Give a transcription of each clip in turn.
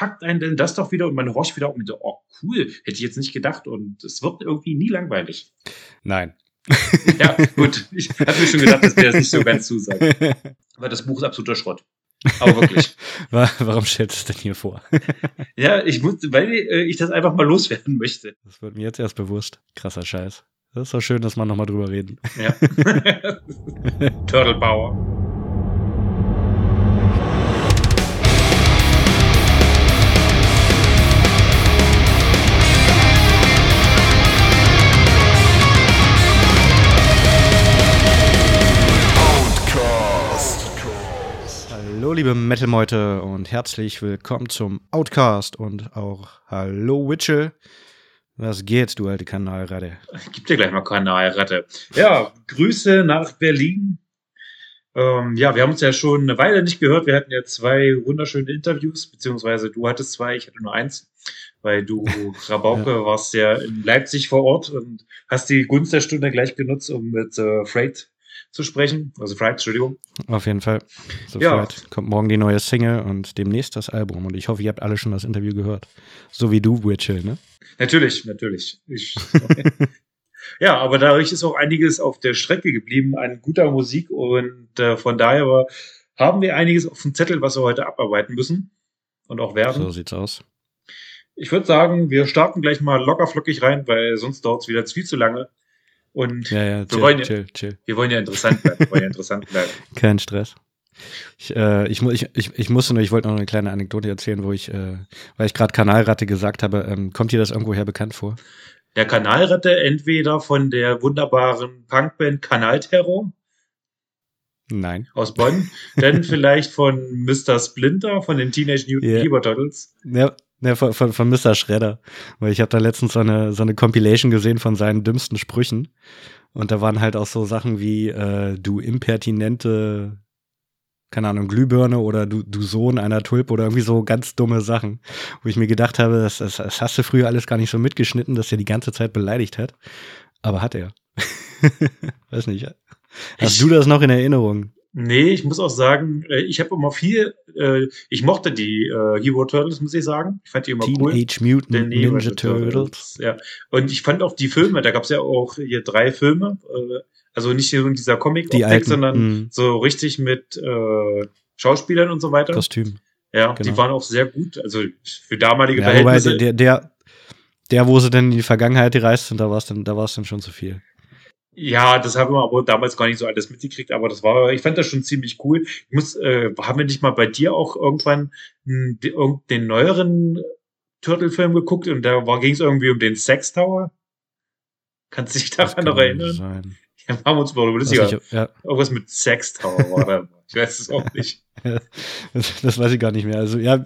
packt einen denn das doch wieder und man horcht wieder auf und so, oh cool, hätte ich jetzt nicht gedacht und es wird irgendwie nie langweilig. Nein. ja, gut, ich hatte mir schon gedacht, dass der das nicht so ganz zusagt. Aber das Buch ist absoluter Schrott. Aber wirklich. Warum stellst du es denn hier vor? ja, ich muss, weil äh, ich das einfach mal loswerden möchte. Das wird mir jetzt erst bewusst. Krasser Scheiß. Das ist doch schön, dass wir nochmal drüber reden. Ja. Turtle Power. Hallo liebe Metal-Meute und herzlich willkommen zum Outcast und auch Hallo Witchel. Was geht, du alte Kanalratte? Gib dir gleich mal Kanalratte. Ja, Grüße nach Berlin. Ähm, ja, wir haben uns ja schon eine Weile nicht gehört. Wir hatten ja zwei wunderschöne Interviews, beziehungsweise du hattest zwei, ich hatte nur eins, weil du, Rabauke, ja. warst ja in Leipzig vor Ort und hast die Gunst der Stunde gleich genutzt, um mit äh, Freight zu sprechen. Also Fright, Entschuldigung. Auf jeden Fall. So ja. kommt morgen die neue Single und demnächst das Album. Und ich hoffe, ihr habt alle schon das Interview gehört. So wie du, Witchell, ne? Natürlich, natürlich. Ich, ja, aber dadurch ist auch einiges auf der Strecke geblieben an guter Musik und äh, von daher war, haben wir einiges auf dem Zettel, was wir heute abarbeiten müssen und auch werden. So sieht's aus. Ich würde sagen, wir starten gleich mal lockerflockig rein, weil sonst dauert es wieder viel zu lange. Und ja, ja, chill, wir, wollen ja, chill, chill. wir wollen ja interessant bleiben. Wir wollen ja interessant bleiben. Kein Stress. Ich, äh, ich, ich, ich, ich musste nur, ich wollte noch eine kleine Anekdote erzählen, wo ich, äh, weil ich gerade Kanalratte gesagt habe, ähm, kommt dir das irgendwoher bekannt vor? Der Kanalratte entweder von der wunderbaren Punkband Kanalterror. Nein. Aus Bonn. Dann vielleicht von Mr. Splinter von den Teenage Mutant yeah. Ninja Turtles. Ja, ja, von, von, von Mr. Schredder. Weil ich habe da letztens so eine, so eine Compilation gesehen von seinen dümmsten Sprüchen. Und da waren halt auch so Sachen wie, äh, du impertinente, keine Ahnung, Glühbirne oder du, du Sohn einer Tulpe oder irgendwie so ganz dumme Sachen. Wo ich mir gedacht habe, das, das, das hast du früher alles gar nicht so mitgeschnitten, dass er die ganze Zeit beleidigt hat. Aber hat er. Weiß nicht. Hast ich, du das noch in Erinnerung? Nee, ich muss auch sagen, äh, ich habe immer viel, äh, ich mochte die äh, Hero Turtles, muss ich sagen. Ich fand die immer Teenage cool. Teenage Mutant Ninja, Ninja Turtles. Turtles. Ja. Und ich fand auch die Filme, da gab es ja auch hier drei Filme, äh, also nicht hier in dieser comic die alten, sondern mh. so richtig mit äh, Schauspielern und so weiter. Kostüm. Ja, genau. die waren auch sehr gut, also für damalige ja, Verhältnisse. Wobei der, der, der, wo sie denn in die Vergangenheit gereist sind, da war es dann, da war es dann schon zu viel. Ja, das haben wir aber damals gar nicht so alles mitgekriegt, aber das war, ich fand das schon ziemlich cool. Ich muss, äh, haben wir nicht mal bei dir auch irgendwann den neueren Turtle-Film geguckt und da ging es irgendwie um den Sex Tower? Kannst du dich daran noch erinnern? Sein. Ja, haben uns mal lustiger. Ich, ja. Irgendwas mit Sex Tower war da. Ich weiß es auch nicht. das, das, weiß ich gar nicht mehr. Also ja,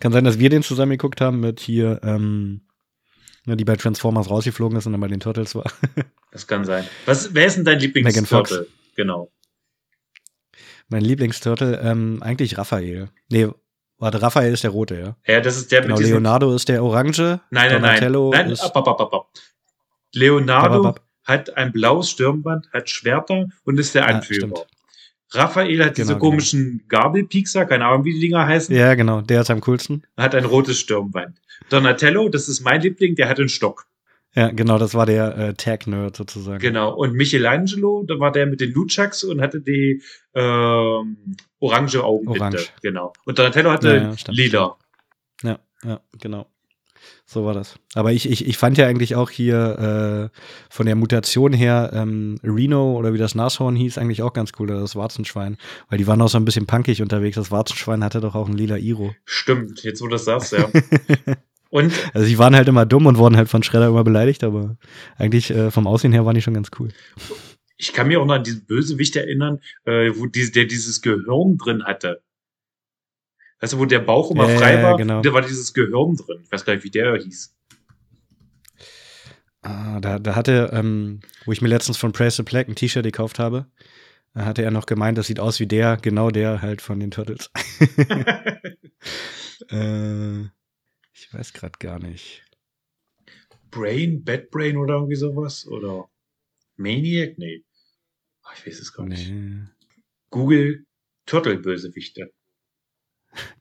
kann sein, dass wir den zusammen geguckt haben mit hier, ähm, die bei Transformers rausgeflogen ist und dann bei den Turtles war. das kann sein. Was, wer ist denn dein Lieblingsturtle? Genau. Mein Lieblingsturtle, ähm, eigentlich Raphael. Nee, warte, Raphael ist der rote, ja? Ja, das ist der genau, mit Leonardo ist der orange. Nein, nein, Donatello nein. nein ist ab, ab, ab, ab. Leonardo ab, ab, hat ein blaues Stirnband, hat Schwerter und ist der Anführer. Ja, Raphael hat genau, diese genau. komischen genau. Gabelpiekser, keine Ahnung, wie die Dinger heißen. Ja, genau, der ist am coolsten. Hat ein rotes Stirnband. Donatello, das ist mein Liebling, der hat einen Stock. Ja, genau, das war der äh, Tag-Nerd sozusagen. Genau, und Michelangelo, da war der mit den Nunchucks und hatte die ähm, orange Augenbinde. Orange. Genau. Und Donatello hatte ja, ja, lila. Ja, ja, genau. So war das. Aber ich, ich, ich fand ja eigentlich auch hier äh, von der Mutation her ähm, Reno oder wie das Nashorn hieß, eigentlich auch ganz cool, das Warzenschwein. Weil die waren auch so ein bisschen punkig unterwegs. Das Warzenschwein hatte doch auch ein lila Iro. Stimmt, jetzt wo du das sagst, ja. Und also die waren halt immer dumm und wurden halt von Schredder immer beleidigt, aber eigentlich äh, vom Aussehen her waren die schon ganz cool. Ich kann mich auch noch an diesen Bösewicht erinnern, äh, wo die, der dieses Gehirn drin hatte. Weißt du, wo der Bauch immer ja, frei war? Genau. Da war dieses Gehirn drin. Ich weiß gar nicht, wie der hieß. Ah, da, da hatte, ähm, wo ich mir letztens von Praise the Black ein T-Shirt gekauft habe, da hatte er noch gemeint, das sieht aus wie der, genau der halt von den Turtles. äh, ich weiß gerade gar nicht. Brain, Bad Brain oder irgendwie sowas? Oder Maniac? Nee. Ach, ich weiß es gar nicht. Nee. Google Turtle-Bösewichte.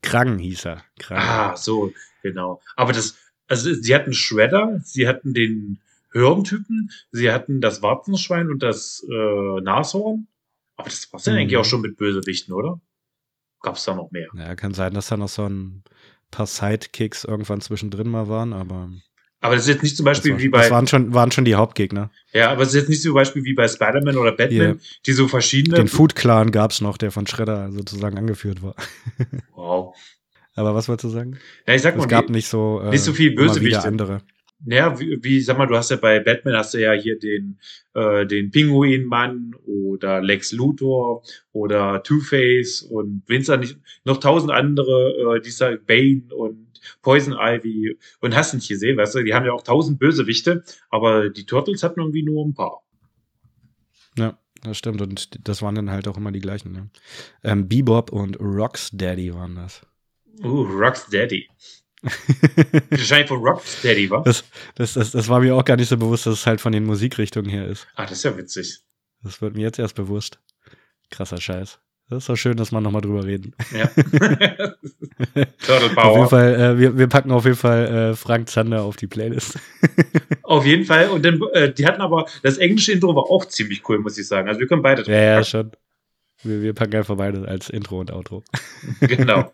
Krang hieß er. Krang. Ah, so, genau. Aber das, also sie hatten Shredder, sie hatten den Hirntypen, sie hatten das Warzenschwein und das äh, Nashorn. Aber das war's dann Mhm. eigentlich auch schon mit Bösewichten, oder? Gab's da noch mehr? Ja, kann sein, dass da noch so ein paar Sidekicks irgendwann zwischendrin mal waren, aber Aber das ist jetzt nicht zum das, Beispiel war, wie das bei, waren, schon, waren schon die Hauptgegner. ja, aber es ist jetzt nicht zum Beispiel wie bei Spider-Man oder Batman, Hier. die so verschiedene. Den Food Clan gab's noch, der von Shredder sozusagen angeführt war. wow. Aber was wolltest du sagen? Ja, ich sag Es mal, gab die, nicht so, äh, nicht so viel Bösewichte. andere. naja, wie, wie, sag mal, du hast ja bei Batman hast du ja hier den, äh, den Pinguinmann oder Lex Luthor oder Two-Face und Winzer nicht, noch tausend andere, äh, dieser Bane und Poison Ivy und hast nicht gesehen, weißt du, die haben ja auch tausend Bösewichte, aber die Turtles hatten irgendwie nur ein paar. Ja, das stimmt. Und das waren dann halt auch immer die gleichen. Ne? Ähm, Bebop und Rocksteady waren das. Uh, Rocksteady. Wahrscheinlich von Rocksteady, wa? Das, das, das, das war mir auch gar nicht so bewusst, dass es halt von den Musikrichtungen her ist. Ah, das ist ja witzig. Das wird mir jetzt erst bewusst. Krasser Scheiß. Das ist doch schön, dass wir nochmal drüber reden. Ja. Turtle Auf jeden Power. Fall, äh, wir, wir packen auf jeden Fall äh, Frank Zander auf die Playlist. Auf jeden Fall. Und dann, äh, die hatten aber, das englische Intro war auch ziemlich cool, muss ich sagen. Also wir können beide ja, ja, schon. Wir, wir packen einfach beide als Intro und Outro. Genau.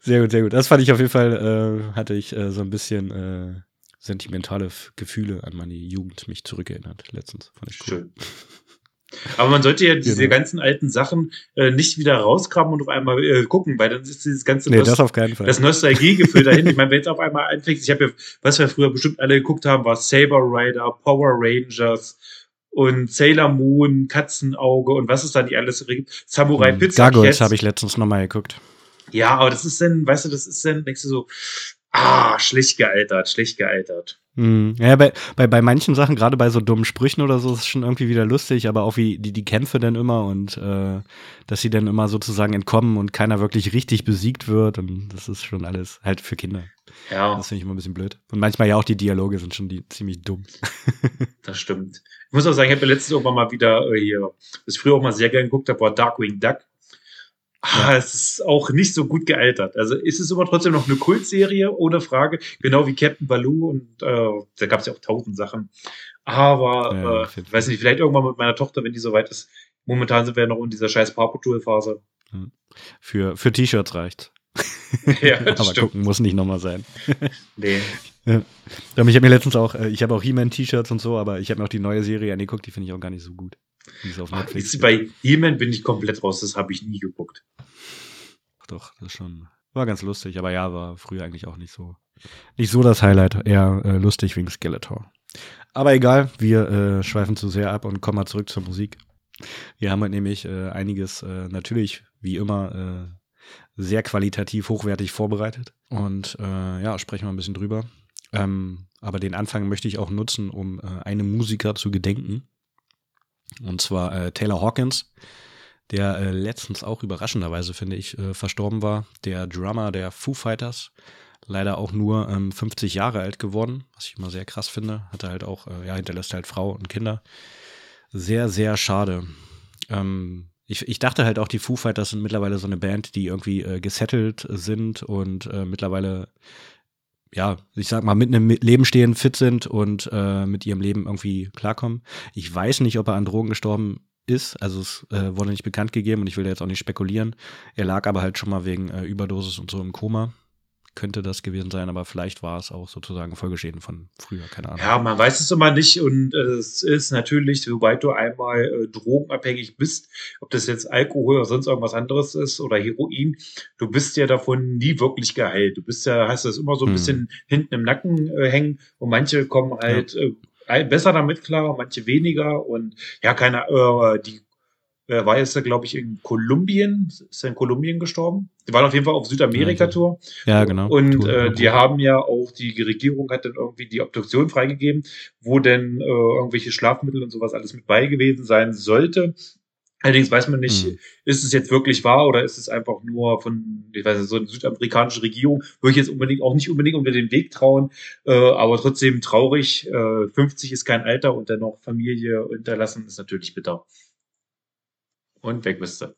Sehr gut, sehr gut. Das fand ich auf jeden Fall, äh, hatte ich äh, so ein bisschen äh, sentimentale Gefühle an meine Jugend mich zurückerinnert letztens. Fand ich cool. Schön. Aber man sollte ja diese Genau. ganzen alten Sachen äh, nicht wieder rauskramen und auf einmal äh, gucken, weil dann ist dieses ganze Nee, Nost- das auf keinen Fall. das Nostalgiegefühl dahin. Ich meine, wenn jetzt auf einmal anfängt, ich habe ja, was wir früher bestimmt alle geguckt haben, war Saber Rider, Power Rangers und Sailor Moon, Katzenauge und was es da nicht alles gibt. Samurai Hm, Pizza Gargoyles habe ich letztens nochmal geguckt. Ja, aber das ist dann, weißt du, das ist dann, denkst du so, ah, schlecht gealtert, schlecht gealtert. Hm, Ja, bei, bei, bei manchen Sachen, gerade bei so dummen Sprüchen oder so, ist es schon irgendwie wieder lustig, aber auch wie die, die Kämpfe dann immer und äh, dass sie dann immer sozusagen entkommen und keiner wirklich richtig besiegt wird und das ist schon alles halt für Kinder. Ja, Das finde ich immer ein bisschen blöd. Und manchmal ja auch die Dialoge sind schon die, ziemlich dumm. das stimmt. Ich muss auch sagen, ich habe letztens irgendwann mal wieder äh, hier, ich früher auch mal sehr gerne geguckt habe, war Darkwing Duck. Ah, es ist auch nicht so gut gealtert. Also ist es immer trotzdem noch eine Kultserie, ohne Frage. Genau wie Captain Baloo und äh, da gab es ja auch tausend Sachen. Aber, Ja, äh, weiß nicht, vielleicht irgendwann mit meiner Tochter, wenn die soweit ist. Momentan sind wir noch in dieser scheiß Paw Patrol Phase. Für, für T-Shirts reicht. ja, aber stimmt. gucken muss nicht nochmal sein. Nee. Aber ich habe mir letztens auch, äh, ich habe auch He-Man-T-Shirts und so, aber ich habe mir auch die neue Serie angeguckt, die finde ich auch gar nicht so gut. Ist Ach, Netflix. jetzt bei He-Man bin ich komplett raus, das habe ich nie geguckt. Doch, das ist schon. War ganz lustig, aber ja, war früher eigentlich auch nicht so. Nicht so das Highlight, eher äh, lustig wegen Skeletor. Aber egal, wir äh, schweifen zu sehr ab und kommen mal zurück zur Musik. Wir haben halt nämlich äh, einiges äh, natürlich, wie immer, äh, sehr qualitativ hochwertig vorbereitet. Und äh, ja, sprechen wir ein bisschen drüber. Ähm, aber den Anfang möchte ich auch nutzen, um einem Musiker zu gedenken. Und zwar äh, Taylor Hawkins der äh, letztens auch überraschenderweise, finde ich, äh, verstorben war. Der Drummer der Foo Fighters, leider auch nur ähm, 50 Jahre alt geworden, was ich immer sehr krass finde. Hatte halt auch, äh, ja, hinterlässt halt Frau und Kinder. Sehr, sehr schade. Ähm, ich, ich dachte halt auch, die Foo Fighters sind mittlerweile so eine Band, die irgendwie äh, gesettelt sind und äh, mittlerweile, ja, ich sag mal, mit einem Leben stehen, fit sind und äh, mit ihrem Leben irgendwie klarkommen. Ich weiß nicht, ob er an Drogen gestorben ist. Also es äh, wurde nicht bekannt gegeben und ich will da jetzt auch nicht spekulieren. Er lag aber halt schon mal wegen äh, Überdosis und so im Koma. Könnte das gewesen sein, aber vielleicht war es auch sozusagen Folgeschäden von früher, keine Ahnung. Ja, man weiß es immer nicht und äh, es ist natürlich, sobald du einmal äh, drogenabhängig bist, ob das jetzt Alkohol oder sonst irgendwas anderes ist oder Heroin, du bist ja davon nie wirklich geheilt. Du bist ja, hast das immer so ein Hm. bisschen hinten im Nacken äh, hängen und manche kommen halt äh, ein- besser damit klar, manche weniger und ja, keine, äh, die äh, war jetzt, glaube ich, in Kolumbien, ist er in Kolumbien gestorben? Die waren auf jeden Fall auf Südamerika-Tour. Ja, genau. Und Tour- äh, die haben ja auch, die Regierung hat dann irgendwie die Obduktion freigegeben, wo denn äh, irgendwelche Schlafmittel und sowas alles mit bei gewesen sein sollte. Allerdings weiß man nicht, Hm. ist es jetzt wirklich wahr oder ist es einfach nur von, ich weiß nicht, so eine südamerikanische Regierung, würde ich jetzt unbedingt auch nicht unbedingt unter den Weg trauen, äh, aber trotzdem traurig. Äh, 50 ist kein Alter und dennoch Familie hinterlassen ist natürlich bitter. Und weg bist du.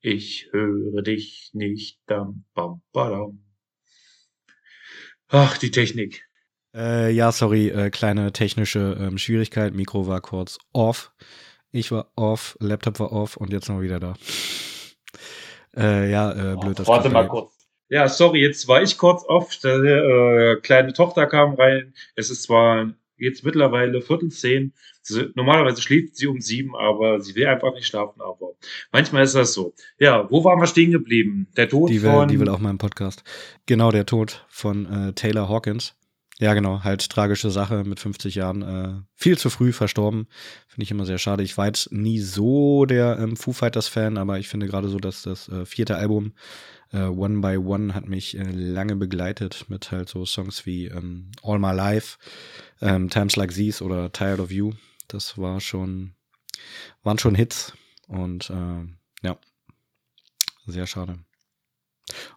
Ich höre dich nicht. Ach, die Technik. Äh, ja, sorry, äh, kleine technische ähm, Schwierigkeit. Mikro war kurz off. Ich war off, Laptop war off und jetzt noch wieder da. Äh, ja, äh, blöd. Oh, warte mal kurz. Ja, sorry, jetzt war ich kurz off. Äh, kleine Tochter kam rein. Es ist zwar jetzt mittlerweile Viertel zehn. Sie, normalerweise schläft sie um sieben, aber sie will einfach nicht schlafen. Aber manchmal ist das so. Ja, wo waren wir stehen geblieben? Der Tod die will, von. Die will auch mal im Podcast. Genau, der Tod von äh, Taylor Hawkins. Ja, genau, halt tragische Sache mit 50 Jahren. Äh, viel zu früh verstorben. Finde ich immer sehr schade. Ich war jetzt nie so der ähm, Foo Fighters-Fan, aber ich finde gerade so, dass das äh, vierte Album äh, One by One hat mich äh, lange begleitet mit halt so Songs wie ähm, All My Life, ähm, Times Like These oder Tired of You. Das war schon, waren schon Hits und äh, ja, sehr schade.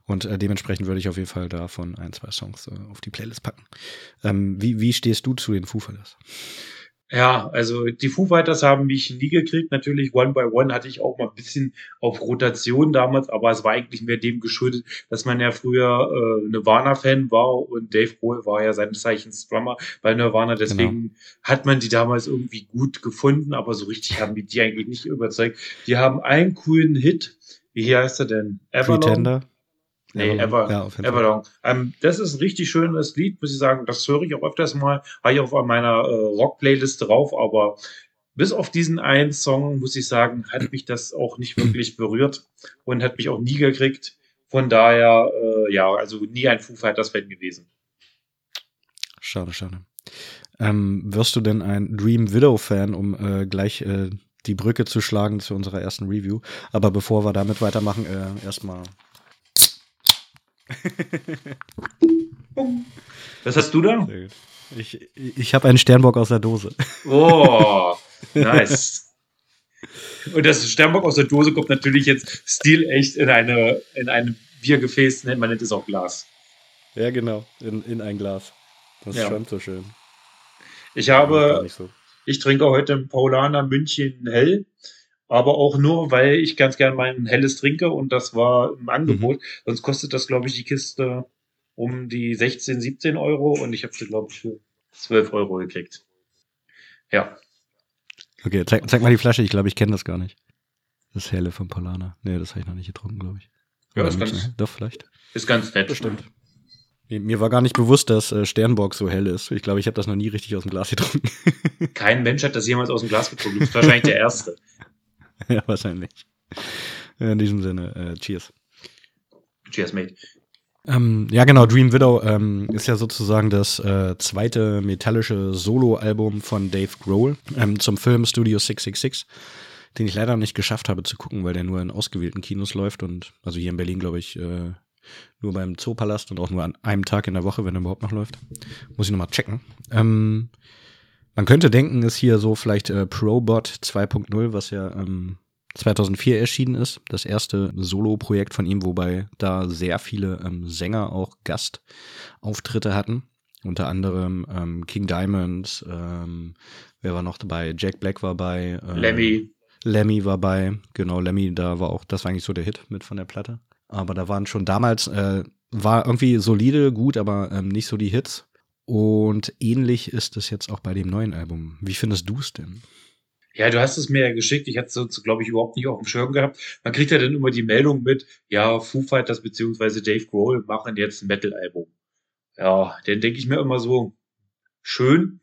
Und äh, dementsprechend würde ich auf jeden Fall davon ein, zwei Songs äh, auf die Playlist packen. Ähm, wie, wie stehst du zu den Foo Fighters? Ja, also die Foo Fighters haben mich nie gekriegt. Natürlich, One by One hatte ich auch mal ein bisschen auf Rotation damals, aber es war eigentlich mehr dem geschuldet, dass man ja früher äh, Nirvana-Fan war und Dave Grohl war ja seines Zeichens Drummer bei Nirvana. Deswegen genau. hat man die damals irgendwie gut gefunden, aber so richtig haben die die eigentlich nicht überzeugt. Die haben einen coolen Hit. Wie heißt er denn? Everlong. Pretender. Nee, Ever, ja, Everlong. Ähm, das ist ein richtig schönes Lied, muss ich sagen. Das höre ich auch öfters mal. Habe ich auf meiner äh, Rock-Playlist drauf, aber bis auf diesen einen Song, muss ich sagen, hat mich das auch nicht wirklich berührt und hat mich auch nie gekriegt. Von daher, äh, ja, also nie ein Foo Fighters-Fan gewesen. Schade, schade. Ähm, wirst du denn ein Dream Widow-Fan, um äh, gleich äh, die Brücke zu schlagen zu unserer ersten Review? Aber bevor wir damit weitermachen, äh, erstmal Was hast du da? Ich, ich habe einen Sternbock aus der Dose. Oh, nice. Und das Sternbock aus der Dose kommt natürlich jetzt stilecht in eine in ein Biergefäß, nennt man nennt es auch Glas. Ja, genau, in, in ein Glas. Das ja. schäumt so schön. Ich habe, so. ich trinke heute ein Paulaner München Hell aber auch nur, weil ich ganz gern mein helles trinke und das war im Angebot. Mhm. Sonst kostet das, glaube ich, die Kiste um die 16, 17 Euro und ich habe sie, glaube ich, für 12 Euro gekriegt. Ja. Okay, zeig, zeig mal die Flasche. Ich glaube, ich kenne das gar nicht. Das helle von Polana. Nee, das habe ich noch nicht getrunken, glaube ich. Ja, ist ganz, Doch, vielleicht. Ist ganz nett. Bestimmt. Mir war gar nicht bewusst, dass äh, Sternbock so hell ist. Ich glaube, ich habe das noch nie richtig aus dem Glas getrunken. Kein Mensch hat das jemals aus dem Glas getrunken. Du bist wahrscheinlich der Erste. ja, wahrscheinlich. In diesem Sinne, äh, cheers. Cheers, mate. Ähm, ja, genau, Dream Widow ähm, ist ja sozusagen das äh, zweite metallische Solo-Album von Dave Grohl ähm, zum Film Studio 666, den ich leider nicht geschafft habe zu gucken, weil der nur in ausgewählten Kinos läuft und also hier in Berlin, glaube ich, äh, nur beim Zoopalast und auch nur an einem Tag in der Woche, wenn er überhaupt noch läuft. Muss ich nochmal checken. Ähm, man könnte denken, ist hier so vielleicht äh, Probot 2.0, was ja ähm, 2004 erschienen ist. Das erste Solo-Projekt von ihm, wobei da sehr viele ähm, Sänger auch Gastauftritte hatten. Unter anderem ähm, King Diamond, ähm, wer war noch dabei? Jack Black war bei. Äh, Lemmy. Lemmy war bei, genau, Lemmy, da war auch, das war eigentlich so der Hit mit von der Platte. Aber da waren schon damals, äh, war irgendwie solide, gut, aber ähm, nicht so die Hits. Und ähnlich ist es jetzt auch bei dem neuen Album. Wie findest du es denn? Ja, du hast es mir ja geschickt. Ich hatte es, glaube ich, überhaupt nicht auf dem Schirm gehabt. Man kriegt ja dann immer die Meldung mit, ja, Foo Fighters beziehungsweise Dave Grohl machen jetzt ein Metal-Album. Ja, dann denke ich mir immer so, schön.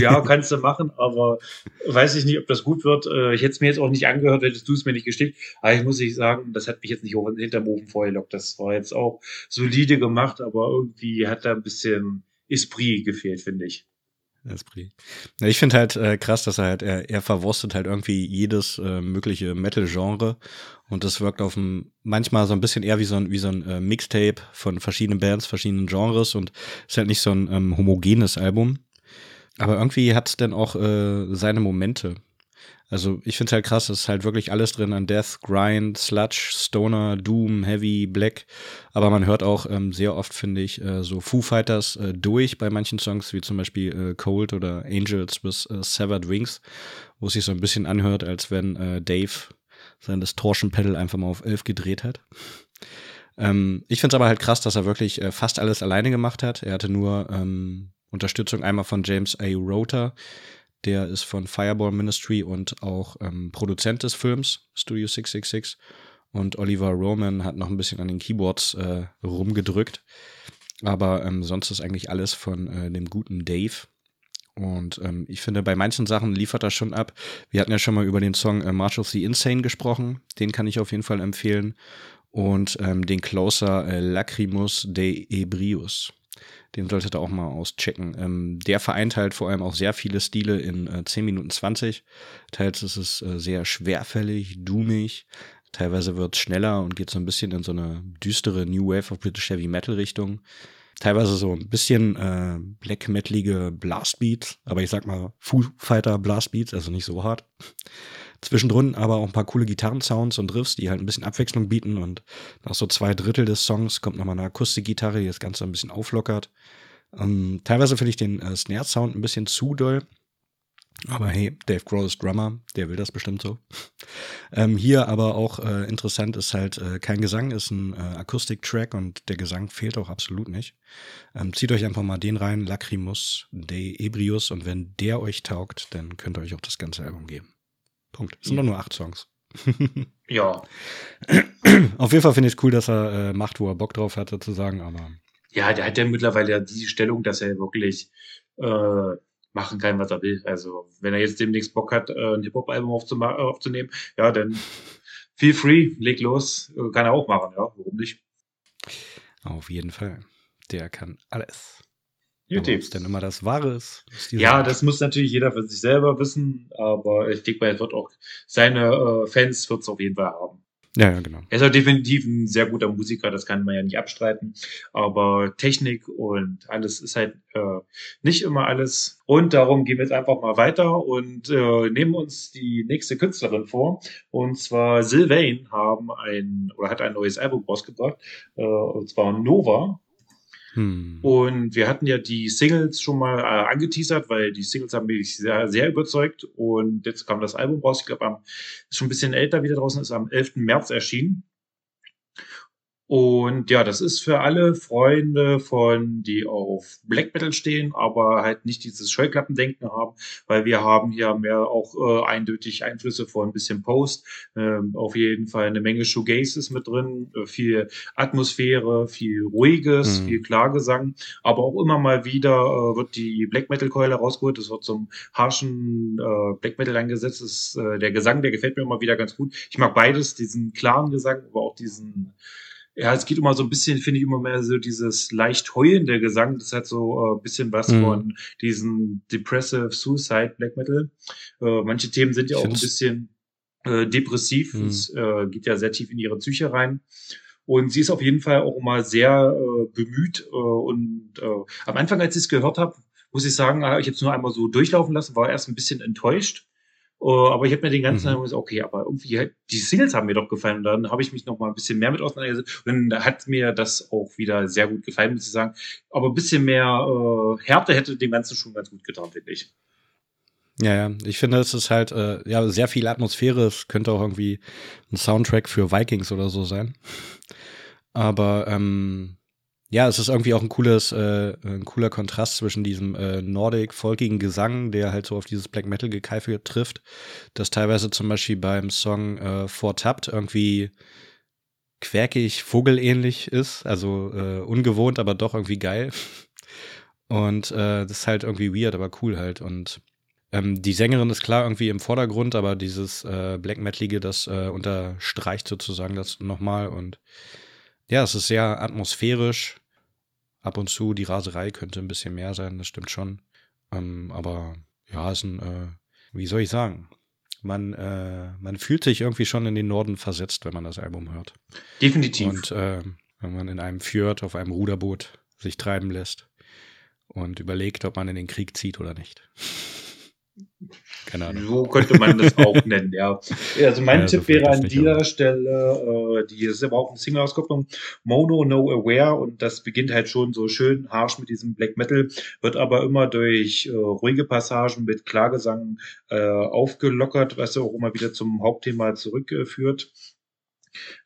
Ja, kannst du machen, aber weiß ich nicht, ob das gut wird. Äh, ich hätte es mir jetzt auch nicht angehört, hättest du es mir nicht geschickt. Aber ich muss nicht sagen, das hat mich jetzt nicht hinterm Ofen vorgelockt. Das war jetzt auch solide gemacht, aber irgendwie hat da ein bisschen Esprit gefehlt, finde ich. Esprit. Ich finde halt äh, krass, dass er halt, er, er verwurstet halt irgendwie jedes äh, mögliche Metal-Genre und das wirkt auf dem, manchmal so ein bisschen eher wie so ein, wie so ein äh, Mixtape von verschiedenen Bands, verschiedenen Genres und ist halt nicht so ein ähm, homogenes Album. Aber irgendwie hat es dann auch äh, seine Momente. Also ich finde es halt krass, es ist halt wirklich alles drin an Death, Grind, Sludge, Stoner, Doom, Heavy, Black. Aber man hört auch ähm, sehr oft, finde ich, äh, so Foo Fighters äh, durch bei manchen Songs, wie zum Beispiel äh, Cold oder Angels with äh, Severed Wings, wo es sich so ein bisschen anhört, als wenn äh, Dave sein Distortion-Pedal einfach mal auf 11 gedreht hat. Ähm, ich finde es aber halt krass, dass er wirklich äh, fast alles alleine gemacht hat. Er hatte nur ähm, Unterstützung einmal von James A. Rota, der ist von Fireball Ministry und auch ähm, Produzent des Films, Studio 666. Und Oliver Roman hat noch ein bisschen an den Keyboards äh, rumgedrückt. Aber ähm, sonst ist eigentlich alles von äh, dem guten Dave. Und ähm, ich finde, bei manchen Sachen liefert er schon ab. Wir hatten ja schon mal über den Song äh, March of the Insane gesprochen. Den kann ich auf jeden Fall empfehlen. Und ähm, den Closer äh, Lacrimus de Ebrius. Den solltet ihr auch mal auschecken. Ähm, der vereint halt vor allem auch sehr viele Stile in äh, 10 Minuten 20. Teils ist es äh, sehr schwerfällig, doomig. Teilweise wird es schneller und geht so ein bisschen in so eine düstere New Wave of British Heavy Metal Richtung. Teilweise so ein bisschen äh, black metalige Blastbeats, aber ich sag mal Foo Fighter Blastbeats, also nicht so hart. Zwischendrin aber auch ein paar coole Gitarrensounds und Riffs, die halt ein bisschen Abwechslung bieten und nach so zwei Drittel des Songs kommt nochmal eine Akustikgitarre, die das Ganze ein bisschen auflockert. Ähm, teilweise finde ich den äh, Snare-Sound ein bisschen zu doll. Aber hey, Dave Grohl ist Drummer, der will das bestimmt so. ähm, hier aber auch äh, interessant ist halt äh, kein Gesang, ist ein äh, Akustik-Track und der Gesang fehlt auch absolut nicht. Ähm, zieht euch einfach mal den rein, Lacrimus de Ebrius und wenn der euch taugt, dann könnt ihr euch auch das ganze Album geben. Punkt. Es sind doch nur acht Songs. ja. Auf jeden Fall finde ich es cool, dass er äh, macht, wo er Bock drauf hat, sozusagen, aber. Ja, der hat ja mittlerweile ja die Stellung, dass er wirklich äh, machen kann, was er will. Also, wenn er jetzt demnächst Bock hat, äh, ein Hip-Hop-Album aufzunehmen, ja, dann feel free, leg los, äh, kann er auch machen, ja, warum nicht? Auf jeden Fall. Der kann alles. YouTube. Ob denn immer das Wahre ist. ist ja, das muss natürlich jeder für sich selber wissen, aber ich denke mal, er wird auch seine äh, Fans wird es auf jeden Fall haben. Ja, ja, genau. Er ist halt definitiv ein sehr guter Musiker, das kann man ja nicht abstreiten. Aber Technik und alles ist halt äh, nicht immer alles. Und darum gehen wir jetzt einfach mal weiter und äh, nehmen uns die nächste Künstlerin vor. Und zwar Sylvain haben ein oder hat ein neues Album rausgebracht, äh, und zwar Nova. Hm. Und wir hatten ja die Singles schon mal äh, angeteasert, weil die Singles haben mich sehr, sehr überzeugt. Und jetzt kam das Album raus. Ich glaube, ist schon ein bisschen älter wieder draußen, ist am 11. März erschienen. Und ja, das ist für alle Freunde von, die auf Black Metal stehen, aber halt nicht dieses Scheuklappendenken haben, weil wir haben hier mehr auch äh, eindeutig Einflüsse von ein bisschen Post, ähm, auf jeden Fall eine Menge Shoegaze ist mit drin, äh, viel Atmosphäre, viel Ruhiges, mhm. viel Klagesang, aber auch immer mal wieder äh, wird die Black Metal Keule rausgeholt, es wird zum harschen äh, Black Metal eingesetzt, das ist, äh, der Gesang, der gefällt mir immer wieder ganz gut. Ich mag beides, diesen klaren Gesang, aber auch diesen ja, es geht immer so ein bisschen, finde ich immer mehr so dieses leicht heulende Gesang. Das hat so ein äh, bisschen was mhm. von diesen Depressive Suicide Black Metal. Äh, manche Themen sind ja auch ein bisschen äh, depressiv. Mhm. Es äh, geht ja sehr tief in ihre Psyche rein. Und sie ist auf jeden Fall auch immer sehr äh, bemüht. Äh, und am Anfang, als ich es gehört habe, muss ich sagen, habe ich jetzt nur einmal so durchlaufen lassen, war erst ein bisschen enttäuscht Uh, aber ich habe mir den ganzen mhm. Tag gesagt, okay, aber irgendwie, die Singles haben mir doch gefallen. Und dann habe ich mich noch mal ein bisschen mehr mit auseinandergesetzt. Und dann hat mir das auch wieder sehr gut gefallen, muss ich sagen. Aber ein bisschen mehr äh, Härte hätte dem Ganzen schon ganz gut getan, finde ich. Ja, ja, ich finde, es ist halt äh, ja sehr viel Atmosphäre. Es könnte auch irgendwie ein Soundtrack für Vikings oder so sein. Aber ähm, ja, es ist irgendwie auch ein cooles, äh, ein cooler Kontrast zwischen diesem äh, Nordic folkigen Gesang, der halt so auf dieses Black Metal Gekeife trifft, das teilweise zum Beispiel beim Song äh, Fortapt irgendwie quäkig, vogelähnlich ist, also äh, ungewohnt, aber doch irgendwie geil. Und äh, das ist halt irgendwie weird, aber cool halt. Und ähm, die Sängerin ist klar irgendwie im Vordergrund, aber dieses äh, Black Metalige, das äh, unterstreicht sozusagen das nochmal. Und ja, es ist sehr atmosphärisch, ab und zu. Die Raserei könnte ein bisschen mehr sein, das stimmt schon. Ähm, aber ja, ist ein, äh, wie soll ich sagen? Man, äh, man fühlt sich irgendwie schon in den Norden versetzt, wenn man das Album hört. Definitiv. Und äh, wenn man in einem Fjord auf einem Ruderboot sich treiben lässt und überlegt, ob man in den Krieg zieht oder nicht. Keine Ahnung. So könnte man das auch nennen, ja. Also mein ja, Tipp so wäre an dieser aber. Stelle, äh, die ist aber auch eine Single-Auskopplung, Mono No Aware und das beginnt halt schon so schön harsh mit diesem Black Metal, wird aber immer durch äh, ruhige Passagen mit Klagesang äh, aufgelockert, was ja auch immer wieder zum Hauptthema zurückführt.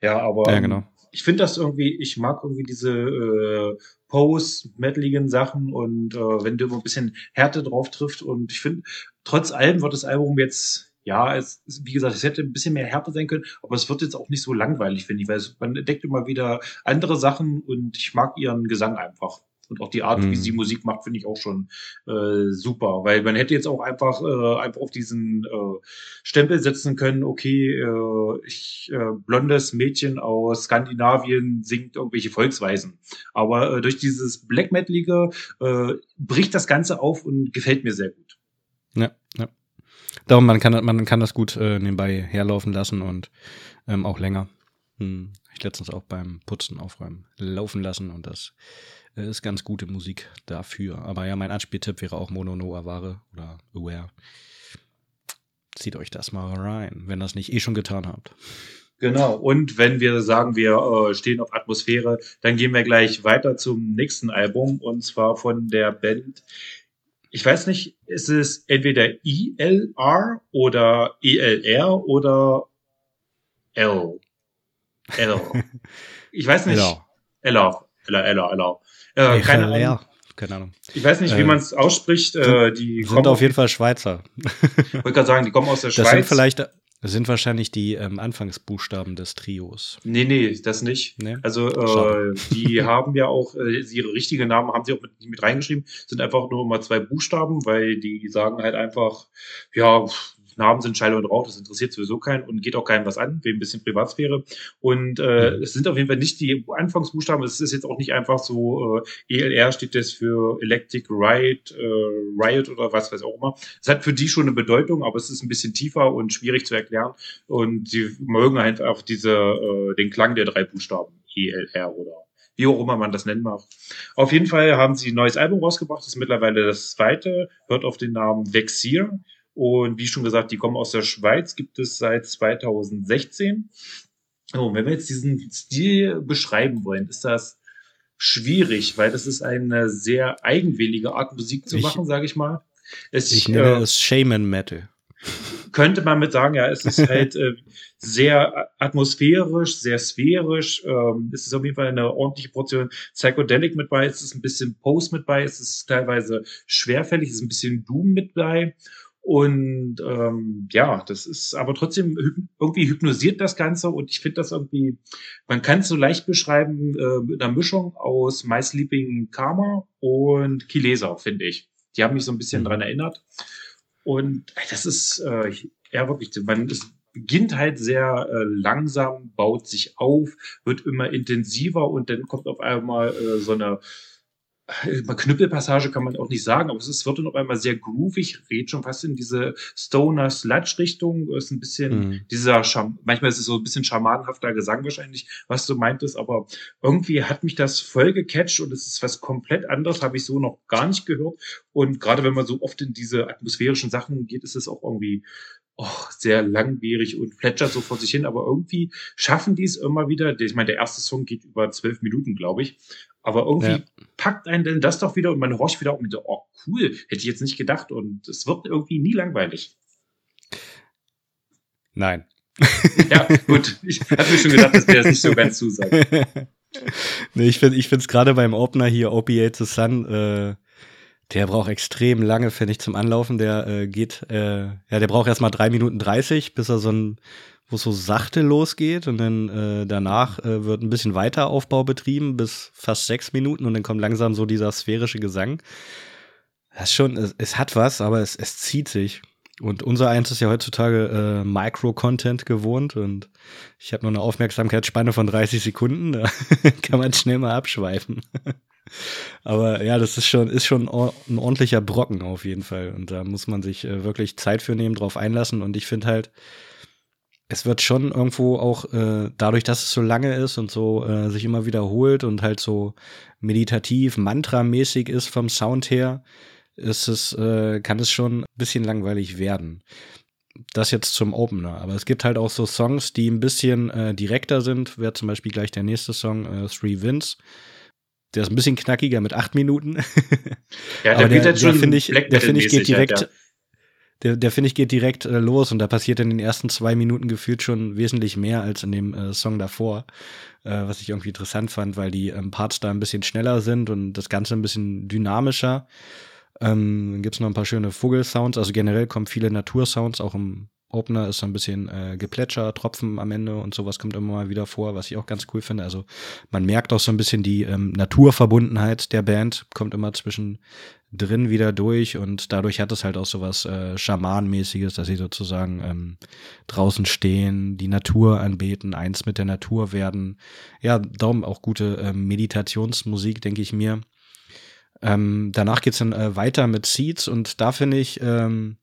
ja, aber ja, genau. ich finde das irgendwie, ich mag irgendwie diese äh, post-metaligen Sachen und äh, wenn du immer ein bisschen Härte drauf trifft und ich finde, trotz allem wird das Album jetzt, ja, es, wie gesagt, es hätte ein bisschen mehr Härte sein können, aber es wird jetzt auch nicht so langweilig, finde ich, weil es, man entdeckt immer wieder andere Sachen und ich mag ihren Gesang einfach. Und auch die Art, mhm. wie sie Musik macht, finde ich auch schon äh, super. Weil man hätte jetzt auch einfach, äh, einfach auf diesen äh, Stempel setzen können, okay, äh, ich, äh, blondes Mädchen aus Skandinavien singt irgendwelche Volksweisen. Aber äh, durch dieses Black Metalige äh, bricht das Ganze auf und gefällt mir sehr gut. Ja, ja. Darum, man kann, man kann das gut äh, nebenbei herlaufen lassen und ähm, auch länger. Hm, ich letztens auch beim Putzen aufräumen laufen lassen und das ist ganz gute Musik dafür. Aber ja, mein Anspieltipp wäre auch Mono No Aware oder Aware. Zieht euch das mal rein, wenn das nicht eh schon getan habt. Genau. Und wenn wir sagen, wir äh, stehen auf Atmosphäre, dann gehen wir gleich weiter zum nächsten Album und zwar von der Band. Ich weiß nicht, ist es entweder ILR oder ELR oder L? L. Ich weiß nicht. LR. LR. LR, LR, LR. Äh, keine, Ahnung. keine Ahnung. Ich weiß nicht, wie äh, man es ausspricht. Äh, die sind auf jeden Fall Schweizer. Ich wollte gerade sagen, die kommen aus der das Schweiz. Sind vielleicht, das sind wahrscheinlich die ähm, Anfangsbuchstaben des Trios. Nee, nee, das nicht. Nee? Also äh, die haben ja auch, äh, ihre richtigen Namen haben sie auch mit, mit reingeschrieben, sind einfach nur immer zwei Buchstaben, weil die sagen halt einfach, ja, Namen sind Schall und Rauch, das interessiert sowieso keinen und geht auch keinem was an, wegen ein bisschen Privatsphäre. Und äh, mhm. es sind auf jeden Fall nicht die Anfangsbuchstaben, es ist jetzt auch nicht einfach so, äh, ELR steht das für Electric Riot, äh, Riot oder was weiß auch immer. Es hat für die schon eine Bedeutung, aber es ist ein bisschen tiefer und schwierig zu erklären. Und sie mögen halt auch diese, äh, den Klang der drei Buchstaben, ELR oder wie auch immer man das nennen mag. Auf jeden Fall haben sie ein neues Album rausgebracht, das ist mittlerweile das zweite, hört auf den Namen Vexier. Und wie schon gesagt, die kommen aus der Schweiz, gibt es seit 2016. Oh, wenn wir jetzt diesen Stil beschreiben wollen, ist das schwierig, weil das ist eine sehr eigenwillige Art Musik zu machen, sage ich mal. Es, ich nenne äh, es Shaman Metal. Könnte man mit sagen, ja, es ist halt äh, sehr atmosphärisch, sehr sphärisch. Ähm, es ist auf jeden Fall eine ordentliche Portion Psychedelic mit bei, es ist ein bisschen Post mit bei, es ist teilweise schwerfällig, es ist ein bisschen Doom mit bei und ähm, ja, das ist aber trotzdem irgendwie hypnosiert das Ganze und ich finde das irgendwie, man kann es so leicht beschreiben äh, mit einer Mischung aus My Sleeping Karma und Kilesa, finde ich. Die haben mich so ein bisschen mhm. dran erinnert. Und das ist äh, ja wirklich, man es beginnt halt sehr äh, langsam, baut sich auf, wird immer intensiver und dann kommt auf einmal äh, so eine Knüppelpassage kann man auch nicht sagen, aber es wird dann auf einmal sehr groovig, redet schon fast in diese Stoner Sludge Richtung, ist ein bisschen mhm. dieser Scham manchmal ist es so ein bisschen schamanhafter Gesang wahrscheinlich, was du meintest, aber irgendwie hat mich das voll gecatcht und es ist was komplett anderes, habe ich so noch gar nicht gehört und gerade wenn man so oft in diese atmosphärischen Sachen geht, ist es auch irgendwie oh, sehr langwierig und plätschert so vor sich hin, aber irgendwie schaffen die es immer wieder. Ich meine, der erste Song geht über zwölf Minuten, glaube ich. Aber irgendwie ja. packt einen denn das doch wieder und man horcht wieder um und so, oh cool, hätte ich jetzt nicht gedacht. Und es wird irgendwie nie langweilig. Nein. ja, gut. Ich habe mir schon gedacht, dass der das nicht so ganz zusagt. nee, ich finde es gerade beim Opener hier, Opiate the Sun, äh, der braucht extrem lange, finde ich, zum Anlaufen. Der äh, geht, äh, ja, der braucht erstmal drei Minuten dreißig, bis er so ein, wo es so sachte losgeht und dann äh, danach äh, wird ein bisschen weiter Aufbau betrieben bis fast sechs Minuten und dann kommt langsam so dieser sphärische Gesang. Das schon, es, es hat was, aber es, es zieht sich. Und unser eins ist ja heutzutage äh, Micro-Content gewohnt und ich habe nur eine Aufmerksamkeitsspanne von 30 Sekunden, da kann man schnell mal abschweifen. Aber ja, das ist schon, ist schon ein ordentlicher Brocken auf jeden Fall. Und da muss man sich äh, wirklich Zeit für nehmen, drauf einlassen. Und ich finde halt, es wird schon irgendwo auch äh, dadurch, dass es so lange ist und so äh, sich immer wiederholt und halt so meditativ, mantramäßig ist vom Sound her, ist es, äh, kann es schon ein bisschen langweilig werden. Das jetzt zum Opener. Aber es gibt halt auch so Songs, die ein bisschen äh, direkter sind. Wäre zum Beispiel gleich der nächste Song, Three Winds. Der ist ein bisschen knackiger mit acht Minuten. ja, der geht jetzt schon, finde ich, der finde ich geht direkt, ja der, der finde ich geht direkt äh, los und da passiert in den ersten zwei Minuten gefühlt schon wesentlich mehr als in dem äh, Song davor, äh, was ich irgendwie interessant fand, weil die ähm, Parts da ein bisschen schneller sind und das Ganze ein bisschen dynamischer. Ähm, dann gibt's noch ein paar schöne Vogelsounds, also generell kommen viele Natursounds, auch im Opener ist so ein bisschen äh, Geplätscher, Tropfen am Ende und sowas kommt immer mal wieder vor, was ich auch ganz cool finde. Also man merkt auch so ein bisschen die ähm, Naturverbundenheit der Band, kommt immer zwischen drin wieder durch und dadurch hat es halt auch sowas äh, Schamanmäßiges, dass sie sozusagen ähm, draußen stehen, die Natur anbeten, eins mit der Natur werden. Ja, darum auch gute äh, Meditationsmusik, denke ich mir. Ähm, danach geht's dann äh, weiter mit Seeds und da finde ich, ähm,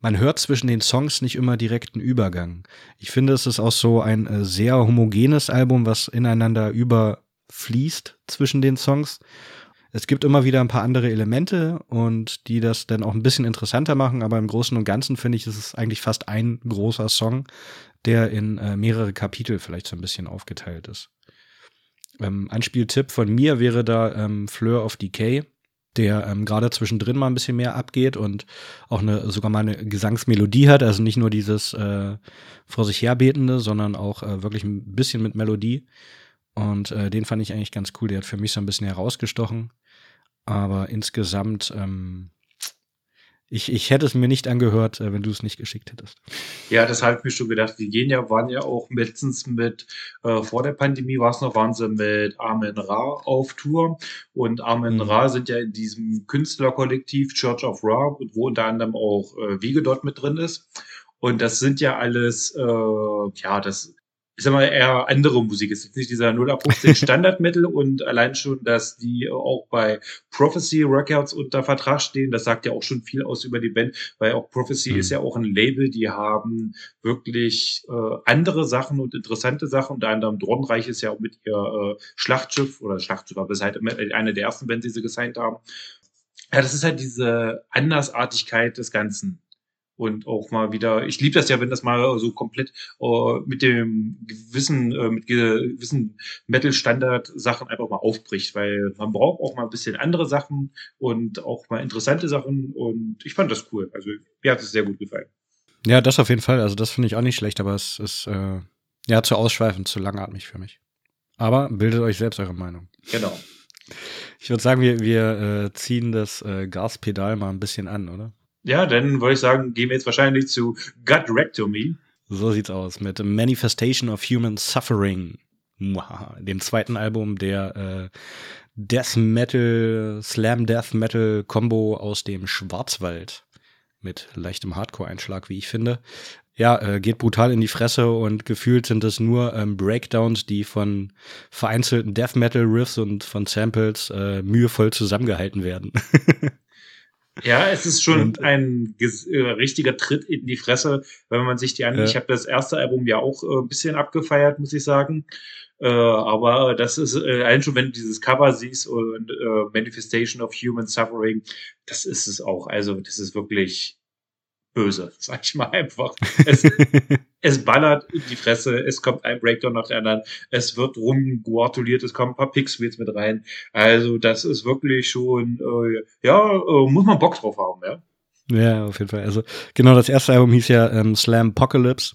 man hört zwischen den Songs nicht immer direkt einen Übergang. Ich finde, es ist auch so ein äh, sehr homogenes Album, was ineinander überfließt zwischen den Songs. Es gibt immer wieder ein paar andere Elemente und die das dann auch ein bisschen interessanter machen, aber im Großen und Ganzen finde ich, ist es eigentlich fast ein großer Song, der in äh, mehrere Kapitel vielleicht so ein bisschen aufgeteilt ist. Ähm, Anspieltipp von mir wäre da ähm, Fleur of Decay der ähm, gerade zwischendrin mal ein bisschen mehr abgeht und auch eine sogar mal eine Gesangsmelodie hat, also nicht nur dieses äh, vor sich herbetende, sondern auch äh, wirklich ein bisschen mit Melodie. Und äh, den fand ich eigentlich ganz cool. Der hat für mich so ein bisschen herausgestochen. Aber insgesamt ähm, ich, ich hätte es mir nicht angehört, äh, wenn du es nicht geschickt hättest. Ja, das habe ich mir schon gedacht. Die gehen ja, waren ja auch letztens mit, äh, vor der Pandemie war es noch, waren sie mit Armin Ra auf Tour. Und Armin mhm. Ra sind ja in diesem Künstlerkollektiv Church of Ra, wo unter anderem auch äh, Wiege dort mit drin ist. Und das sind ja alles, äh, ja, das ich sag mal, eher andere Musik. Es ist nicht dieser 0815 Standardmittel und allein schon, dass die auch bei Prophecy Records unter Vertrag stehen, das sagt ja auch schon viel aus über die Band, weil auch Prophecy mhm. ist ja auch ein Label, die haben wirklich äh, andere Sachen und interessante Sachen. Unter anderem Dornreich ist ja auch mit ihr äh, Schlachtschiff oder Schlachtschiff, aber ist halt eine der ersten Bands, die sie gesigned haben. Ja, das ist halt diese Andersartigkeit des Ganzen und auch mal wieder, ich liebe das ja, wenn das mal so komplett uh, mit dem gewissen, uh, mit gewissen Metal-Standard-Sachen einfach mal aufbricht, weil man braucht auch mal ein bisschen andere Sachen und auch mal interessante Sachen und ich fand das cool. Also mir hat es sehr gut gefallen. Ja, das auf jeden Fall. Also das finde ich auch nicht schlecht, aber es ist äh, ja zu ausschweifend, zu langatmig für mich. Aber bildet euch selbst eure Meinung. Genau. Ich würde sagen, wir, wir äh, ziehen das äh, Gaspedal mal ein bisschen an, oder? Ja, dann würde ich sagen, gehen wir jetzt wahrscheinlich zu Gut Rectomy. So sieht's aus mit Manifestation of Human Suffering, dem zweiten Album der äh, Death Metal, Slam Death Metal Combo aus dem Schwarzwald mit leichtem Hardcore-Einschlag, wie ich finde. Ja, äh, geht brutal in die Fresse und gefühlt sind es nur ähm, Breakdowns, die von vereinzelten Death Metal Riffs und von Samples äh, mühevoll zusammengehalten werden. Ja, es ist schon und, ein äh, richtiger Tritt in die Fresse, wenn man sich die an. Ja. Ich habe das erste Album ja auch äh, ein bisschen abgefeiert, muss ich sagen. Äh, aber das ist äh, allein schon, wenn du dieses Cover siehst und äh, Manifestation of Human Suffering, das ist es auch. Also das ist wirklich böse, sag ich mal einfach. Es, es ballert in die Fresse, es kommt ein Breakdown nach der anderen, es wird rumguartuliert, es kommen ein paar Pixels mit rein. Also das ist wirklich schon, äh, ja, äh, muss man Bock drauf haben, ja. Ja, auf jeden Fall. Also genau, das erste Album hieß ja ähm, Slam Apocalypse.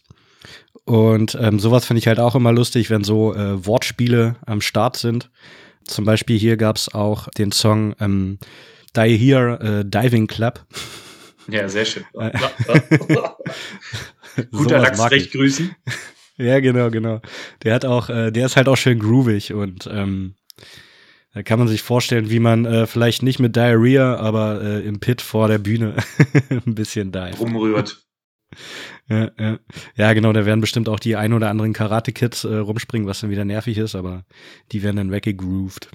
Und ähm, sowas finde ich halt auch immer lustig, wenn so äh, Wortspiele am Start sind. Zum Beispiel hier gab es auch den Song ähm, Die Here äh, Diving Club. Ja, sehr schön. Guter Lachs, recht grüßen. Ja, genau, genau. Der hat auch, äh, der ist halt auch schön groovig und ähm, da kann man sich vorstellen, wie man äh, vielleicht nicht mit Diarrhea, aber äh, im Pit vor der Bühne ein bisschen dive. Rumrührt. Ja, ja. ja, genau, da werden bestimmt auch die ein oder anderen Karate-Kids äh, rumspringen, was dann wieder nervig ist, aber die werden dann weggegroovt.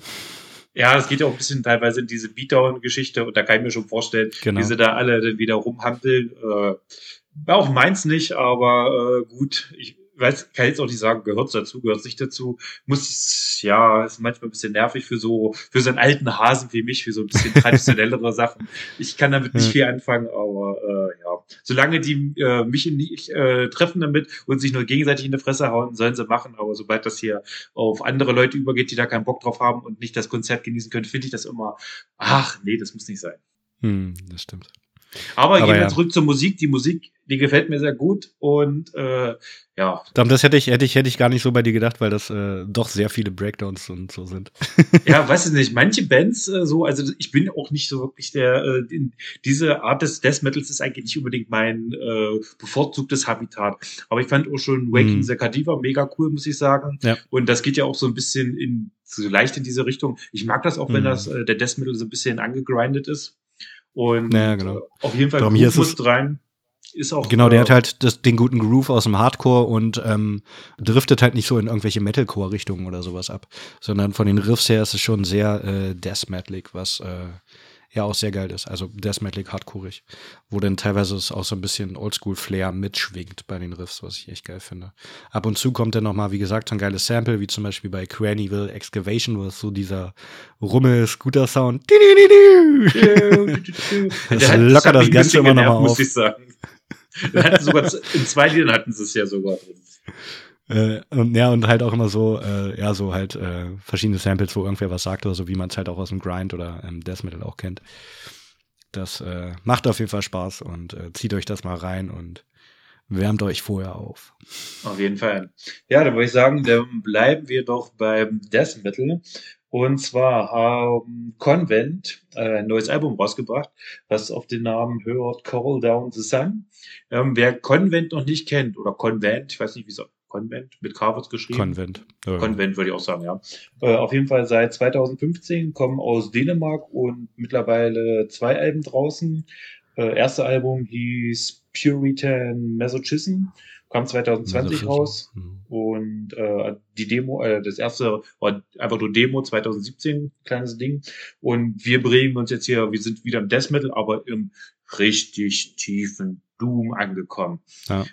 Ja, es geht ja auch ein bisschen teilweise in diese Beatdown-Geschichte und da kann ich mir schon vorstellen, genau. wie sie da alle dann wieder rumhampeln. Äh, auch meins nicht, aber äh, gut, ich weiß, kann jetzt auch nicht sagen, gehört dazu, gehört nicht dazu. Muss ich, ja, ist manchmal ein bisschen nervig für so, für so einen alten Hasen wie mich, für so ein bisschen traditionellere Sachen. Ich kann damit nicht viel anfangen, aber äh, ja. Solange die äh, mich nicht äh, treffen damit und sich nur gegenseitig in die Fresse hauen, sollen sie machen. Aber sobald das hier auf andere Leute übergeht, die da keinen Bock drauf haben und nicht das Konzert genießen können, finde ich das immer, ach nee, das muss nicht sein. Hm, das stimmt. Aber, Aber gehen wir ja. zurück zur Musik. Die Musik, die gefällt mir sehr gut und äh, ja. Das hätte ich, hätte ich, hätte ich gar nicht so bei dir gedacht, weil das äh, doch sehr viele Breakdowns und so sind. ja, weiß ich nicht. Manche Bands äh, so, also ich bin auch nicht so wirklich der, äh, in, diese Art des Death Metals ist eigentlich nicht unbedingt mein äh, bevorzugtes Habitat. Aber ich fand auch schon Waking mm. the Cadiva mega cool, muss ich sagen. Ja. Und das geht ja auch so ein bisschen in so leicht in diese Richtung. Ich mag das auch, wenn mm. das äh, der Death Metal so ein bisschen angegrindet ist. Und ja, genau. auf jeden Fall Darum hier ist es, rein. Ist auch, genau, der äh, hat halt das, den guten Groove aus dem Hardcore und ähm, driftet halt nicht so in irgendwelche Metalcore-Richtungen oder sowas ab, sondern von den Riffs her ist es schon sehr äh, Death Metalik, was äh, ja auch sehr geil ist. Also Death Metal hardcoreig, wo dann teilweise es auch so ein bisschen Oldschool-Flair mitschwingt bei den Riffs, was ich echt geil finde. Ab und zu kommt dann nochmal, wie gesagt, so ein geiles Sample, wie zum Beispiel bei Crannyville Excavation, wo es so dieser Rummel-Scooter-Sound. das lockert das Ganze immer nochmal auf. Muss ich sagen. sogar in zwei Liedern hatten sie es ja sogar drin. Äh, und ja, und halt auch immer so, äh, ja, so halt äh, verschiedene Samples, wo irgendwer was sagt oder so, wie man es halt auch aus dem Grind oder ähm, Death Metal auch kennt. Das äh, macht auf jeden Fall Spaß und äh, zieht euch das mal rein und wärmt euch vorher auf. Auf jeden Fall. Ja, dann würde ich sagen, dann bleiben wir doch beim Death Metal. Und zwar haben Convent äh, ein neues Album rausgebracht, was auf den Namen hört Call Down the Sun. Ähm, wer Convent noch nicht kennt, oder Convent, ich weiß nicht, wie es Konvent, mit K wird geschrieben. Konvent. Ja. Konvent würde ich auch sagen, ja. Äh, auf jeden Fall seit 2015 kommen aus Dänemark und mittlerweile zwei Alben draußen. Äh, erste Album hieß Puritan Masochism, kam 2020 raus. Mhm. Und äh, die Demo, äh, das erste war einfach nur Demo 2017, kleines Ding. Und wir bringen uns jetzt hier, wir sind wieder im Death Metal, aber im richtig tiefen Doom angekommen. Ja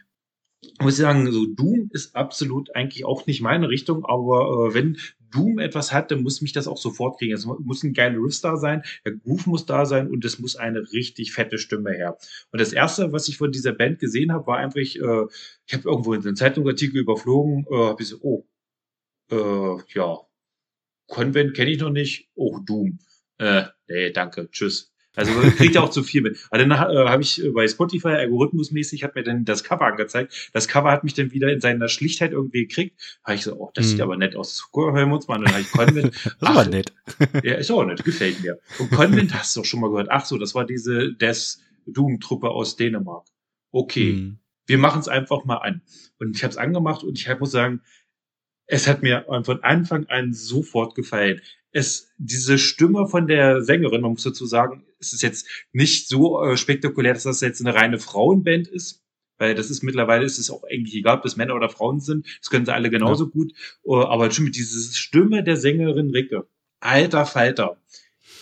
muss ich sagen, so Doom ist absolut eigentlich auch nicht meine Richtung, aber äh, wenn Doom etwas hat, dann muss mich das auch sofort kriegen. Es muss ein geiler Riff da sein, der Groove muss da sein und es muss eine richtig fette Stimme her. Und das erste, was ich von dieser Band gesehen habe, war einfach, äh, ich habe irgendwo in einem Zeitungsartikel überflogen, äh, habe ich so, oh, äh, ja, Convent kenne ich noch nicht, oh, Doom. Äh, nee, danke, tschüss. Also kriegt ja auch zu viel mit. Aber dann äh, habe ich äh, bei Spotify algorithmusmäßig hat mir dann das Cover angezeigt. Das Cover hat mich dann wieder in seiner Schlichtheit irgendwie gekriegt. Da habe ich so, oh, das hm. sieht aber nett aus. Hören wir uns mal. Und dann habe ich Convent. das war nett. ja, ist auch nett, gefällt mir. Und Convent hast du auch schon mal gehört. Ach so, das war diese Death Doom-Truppe aus Dänemark. Okay, hm. wir machen es einfach mal an. Und ich habe es angemacht und ich muss sagen, es hat mir von Anfang an sofort gefallen es diese Stimme von der Sängerin, man muss dazu sagen, es ist jetzt nicht so äh, spektakulär, dass das jetzt eine reine Frauenband ist, weil das ist mittlerweile ist es auch eigentlich egal, ob das Männer oder Frauen sind, das können sie alle genauso ja. gut, uh, aber schon mit dieser Stimme der Sängerin Ricke, alter Falter,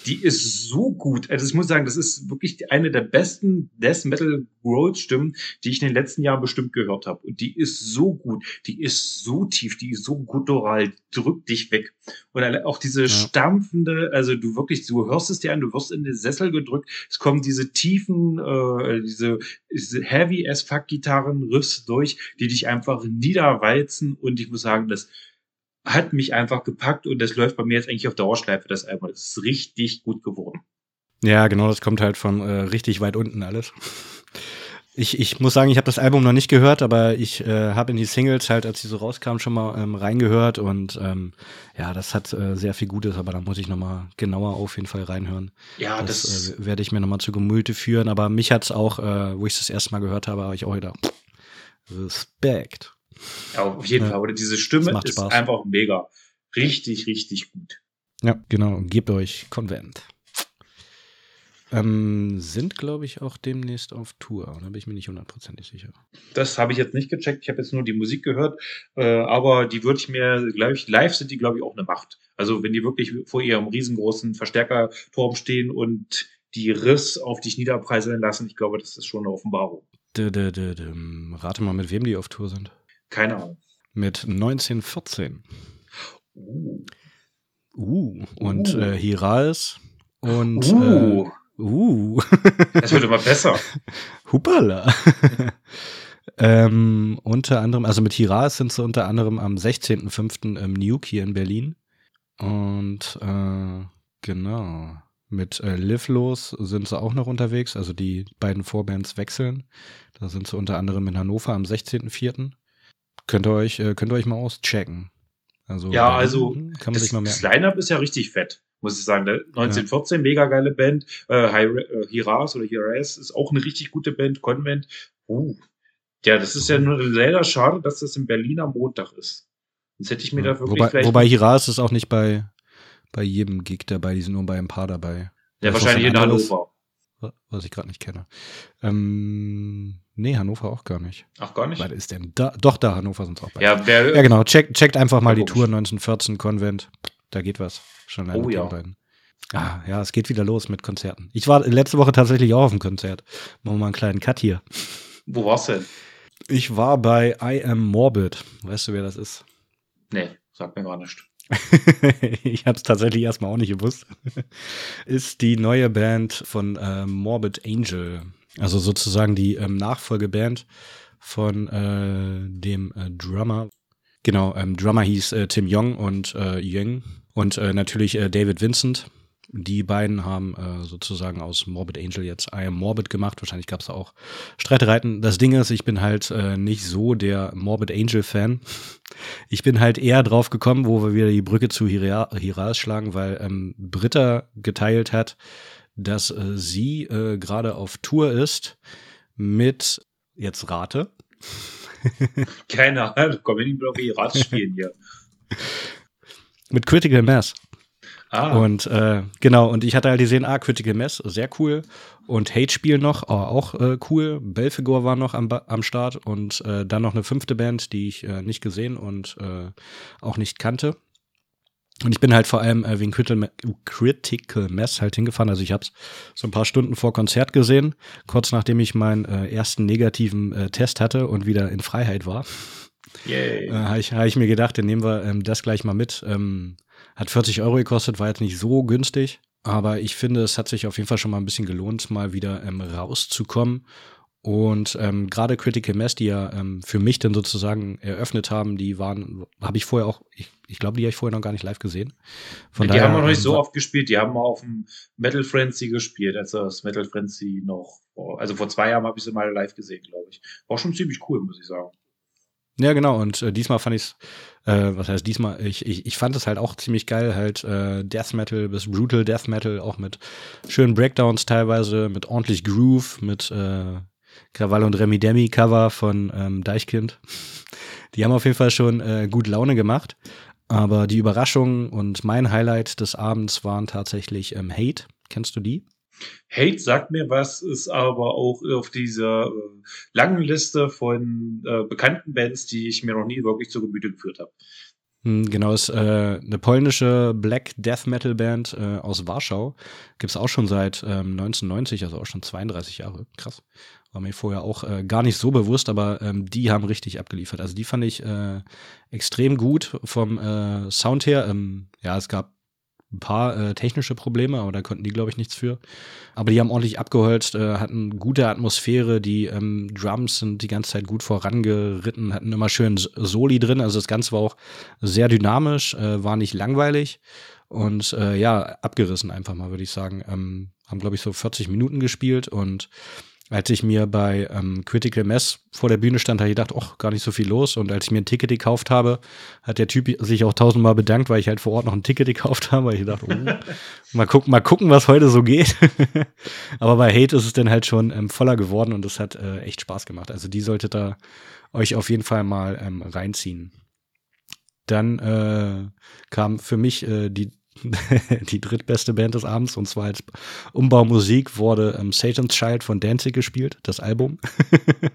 die ist so gut. Also ich muss sagen, das ist wirklich eine der besten Death Metal Growth Stimmen, die ich in den letzten Jahren bestimmt gehört habe. Und die ist so gut, die ist so tief, die ist so guttural, drückt dich weg. Und auch diese ja. stampfende, also du wirklich, du hörst es dir an, du wirst in den Sessel gedrückt. Es kommen diese tiefen, äh, diese, diese heavy as fuck Gitarren Riffs durch, die dich einfach niederwalzen. Und ich muss sagen, das hat mich einfach gepackt und das läuft bei mir jetzt eigentlich auf Dauerschleife, das Album. Das ist richtig gut geworden. Ja, genau, das kommt halt von äh, richtig weit unten alles. Ich, ich muss sagen, ich habe das Album noch nicht gehört, aber ich äh, habe in die Singles halt, als sie so rauskamen, schon mal ähm, reingehört und ähm, ja, das hat äh, sehr viel Gutes, aber da muss ich noch mal genauer auf jeden Fall reinhören. Ja, das, das äh, werde ich mir noch mal zu Gemüte führen, aber mich hat's auch, äh, wo ich es das erste Mal gehört habe, habe ich auch wieder Respekt. Ja, auf jeden ja. Fall. Oder diese Stimme ist Spaß. einfach mega. Richtig, richtig gut. Ja, genau. Gebt euch Konvent. Ähm, sind, glaube ich, auch demnächst auf Tour. Da bin ich mir nicht hundertprozentig sicher. Das habe ich jetzt nicht gecheckt. Ich habe jetzt nur die Musik gehört. Äh, aber die würde ich mir, glaube ich, live sind die, glaube ich, auch eine Macht. Also wenn die wirklich vor ihrem riesengroßen Verstärkerturm stehen und die Riss auf dich niederpreiseln lassen, ich glaube, das ist schon eine Offenbarung. Rate mal, mit wem die auf Tour sind. Keine Ahnung. Mit 1914. Uh. Uh. Und uh. Äh, Hiraes und. Uh. Äh, uh. das wird immer besser. Hupala. ähm, unter anderem, also mit Hiraes sind sie unter anderem am 16.05. im Nuke hier in Berlin. Und äh, genau. Mit äh, Live Los sind sie auch noch unterwegs. Also die beiden Vorbands wechseln. Da sind sie unter anderem in Hannover am 16.04. Könnt ihr euch, äh, könnt ihr euch mal auschecken. Also, ja, also kann man das, sich mal merken. das Line-Up ist ja richtig fett, muss ich sagen. 1914, ja. mega geile Band. Äh, äh, Hiras oder Hiras ist auch eine richtig gute Band. Convent. Uh. Ja, das ist ja nur leider schade, dass das in Berlin am Montag ist. Sonst hätte ich mir ja. da wirklich Wobei, wobei Hiras ist auch nicht bei, bei jedem Gig dabei, die sind nur bei ein paar dabei. Ja, das wahrscheinlich in Hannover. Was ich gerade nicht kenne. Ähm, nee, Hannover auch gar nicht. Ach, gar nicht? Weil ist denn da? Doch, da, Hannover sind auch bei. Ja, ja, genau. Check, checkt einfach mal die Tour 1914 Konvent. Da geht was. Schon oh, ja. beiden. Ah, ja, es geht wieder los mit Konzerten. Ich war letzte Woche tatsächlich auch auf dem Konzert. Machen wir mal einen kleinen Cut hier. Wo warst du denn? Ich war bei I Am Morbid. Weißt du, wer das ist? Nee, sagt mir gar nicht. ich habe es tatsächlich erstmal auch nicht gewusst. ist die neue Band von äh, Morbid Angel. Also sozusagen die ähm, Nachfolgeband von äh, dem äh, Drummer. Genau, ähm, Drummer hieß äh, Tim Young und äh, Yeng. Und äh, natürlich äh, David Vincent. Die beiden haben äh, sozusagen aus Morbid Angel jetzt I Am Morbid gemacht. Wahrscheinlich gab es auch Streitereiten. Das Ding ist, ich bin halt nicht so der Morbid Angel Fan. Ich bin halt eher drauf gekommen, wo wir wieder die Brücke zu Hiras schlagen, weil ähm, Britta geteilt hat, dass äh, sie äh, gerade auf Tour ist mit, jetzt rate. Keine Ahnung, komm, nicht auf Hiras spielen hier. mit Critical Mass. Ah. Und äh, genau, und ich hatte halt gesehen, ah, Critical Mass, sehr cool. Und Hate-Spiel noch, oh, auch äh, cool. Belfegor war noch am, am Start und äh, dann noch eine fünfte Band, die ich äh, nicht gesehen und äh, auch nicht kannte. Und ich bin halt vor allem äh, wegen Critical Mass halt hingefahren. Also ich habe es so ein paar Stunden vor Konzert gesehen, kurz nachdem ich meinen äh, ersten negativen äh, Test hatte und wieder in Freiheit war. Yay. Äh, habe ich, hab ich mir gedacht, dann nehmen wir ähm, das gleich mal mit. Ähm, hat 40 Euro gekostet, war jetzt nicht so günstig. Aber ich finde, es hat sich auf jeden Fall schon mal ein bisschen gelohnt, mal wieder ähm, rauszukommen. Und ähm, gerade Critical Mass, die ja ähm, für mich dann sozusagen eröffnet haben, die waren, habe ich vorher auch, ich, ich glaube, die habe ich vorher noch gar nicht live gesehen. Von ja, die daher, haben wir noch nicht so oft gespielt, die haben auf dem Metal Frenzy gespielt, als das Metal Frenzy noch, also vor zwei Jahren habe ich sie mal live gesehen, glaube ich. War schon ziemlich cool, muss ich sagen. Ja, genau. Und äh, diesmal fand ich's, äh, was heißt diesmal, ich, ich, ich fand es halt auch ziemlich geil, halt äh, Death Metal bis Brutal Death Metal, auch mit schönen Breakdowns teilweise, mit ordentlich Groove, mit äh, Krawall und Remi Demi Cover von ähm, Deichkind. Die haben auf jeden Fall schon äh, gut Laune gemacht. Aber die Überraschung und mein Highlight des Abends waren tatsächlich ähm, Hate. Kennst du die? Hate sagt mir was, ist aber auch auf dieser äh, langen Liste von äh, bekannten Bands, die ich mir noch nie wirklich zu Gemüte geführt habe. Hm, genau, ist äh, eine polnische Black Death Metal Band äh, aus Warschau. Gibt's auch schon seit ähm, 1990, also auch schon 32 Jahre. Krass. War mir vorher auch äh, gar nicht so bewusst, aber ähm, die haben richtig abgeliefert. Also die fand ich äh, extrem gut vom äh, Sound her. Ähm, ja, es gab ein paar äh, technische Probleme, aber da konnten die, glaube ich, nichts für. Aber die haben ordentlich abgeholzt, äh, hatten gute Atmosphäre, die ähm, Drums sind die ganze Zeit gut vorangeritten, hatten immer schön Soli drin, also das Ganze war auch sehr dynamisch, äh, war nicht langweilig und äh, ja, abgerissen einfach mal, würde ich sagen. Ähm, haben, glaube ich, so 40 Minuten gespielt und als ich mir bei ähm, Critical Mass vor der Bühne stand, habe ich gedacht, ach, gar nicht so viel los. Und als ich mir ein Ticket gekauft habe, hat der Typ sich auch tausendmal bedankt, weil ich halt vor Ort noch ein Ticket gekauft habe. Weil ich dachte, oh, mal gucken, mal gucken, was heute so geht. Aber bei Hate ist es dann halt schon ähm, voller geworden und es hat äh, echt Spaß gemacht. Also die solltet ihr euch auf jeden Fall mal ähm, reinziehen. Dann äh, kam für mich äh, die die drittbeste Band des Abends und zwar als Umbaumusik wurde ähm, Satan's Child von Danzig gespielt, das Album.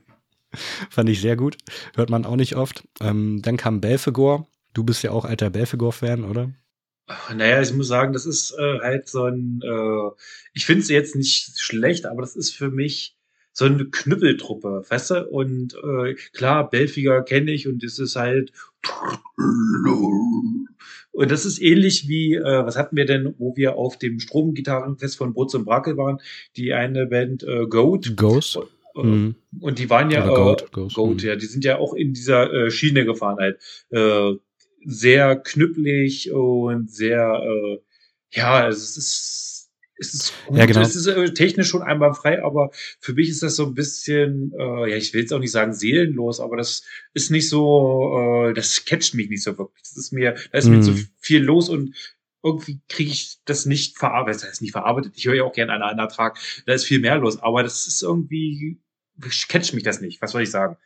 Fand ich sehr gut. Hört man auch nicht oft. Ähm, dann kam Belfegor. Du bist ja auch alter Belfegor-Fan, oder? Naja, ich muss sagen, das ist äh, halt so ein, äh, ich finde es jetzt nicht schlecht, aber das ist für mich so eine Knüppeltruppe, weißt du? Und äh, klar, Belfiger kenne ich und es ist halt und das ist ähnlich wie, äh, was hatten wir denn, wo wir auf dem Stromgitarrenfest von Brutz und Brakel waren, die eine Band äh, Goat. Ghost. Äh, mhm. Und die waren ja, Oder Goat, äh, Ghost, Goat, mhm. ja, die sind ja auch in dieser äh, Schiene gefahren halt. Äh, sehr knüppelig und sehr, äh, ja, es ist, es ist gut, Ja, genau. es ist äh, technisch schon einwandfrei, aber für mich ist das so ein bisschen, äh, ja, ich will jetzt auch nicht sagen seelenlos, aber das ist nicht so, äh, das catcht mich nicht so wirklich. Das ist mir, da ist mir Mhm. zu viel los und irgendwie kriege ich das nicht verarbeitet. Das heißt nicht verarbeitet. Ich höre ja auch gerne einen anderen Ertrag. Da ist viel mehr los, aber das ist irgendwie, catcht mich das nicht. Was soll ich sagen?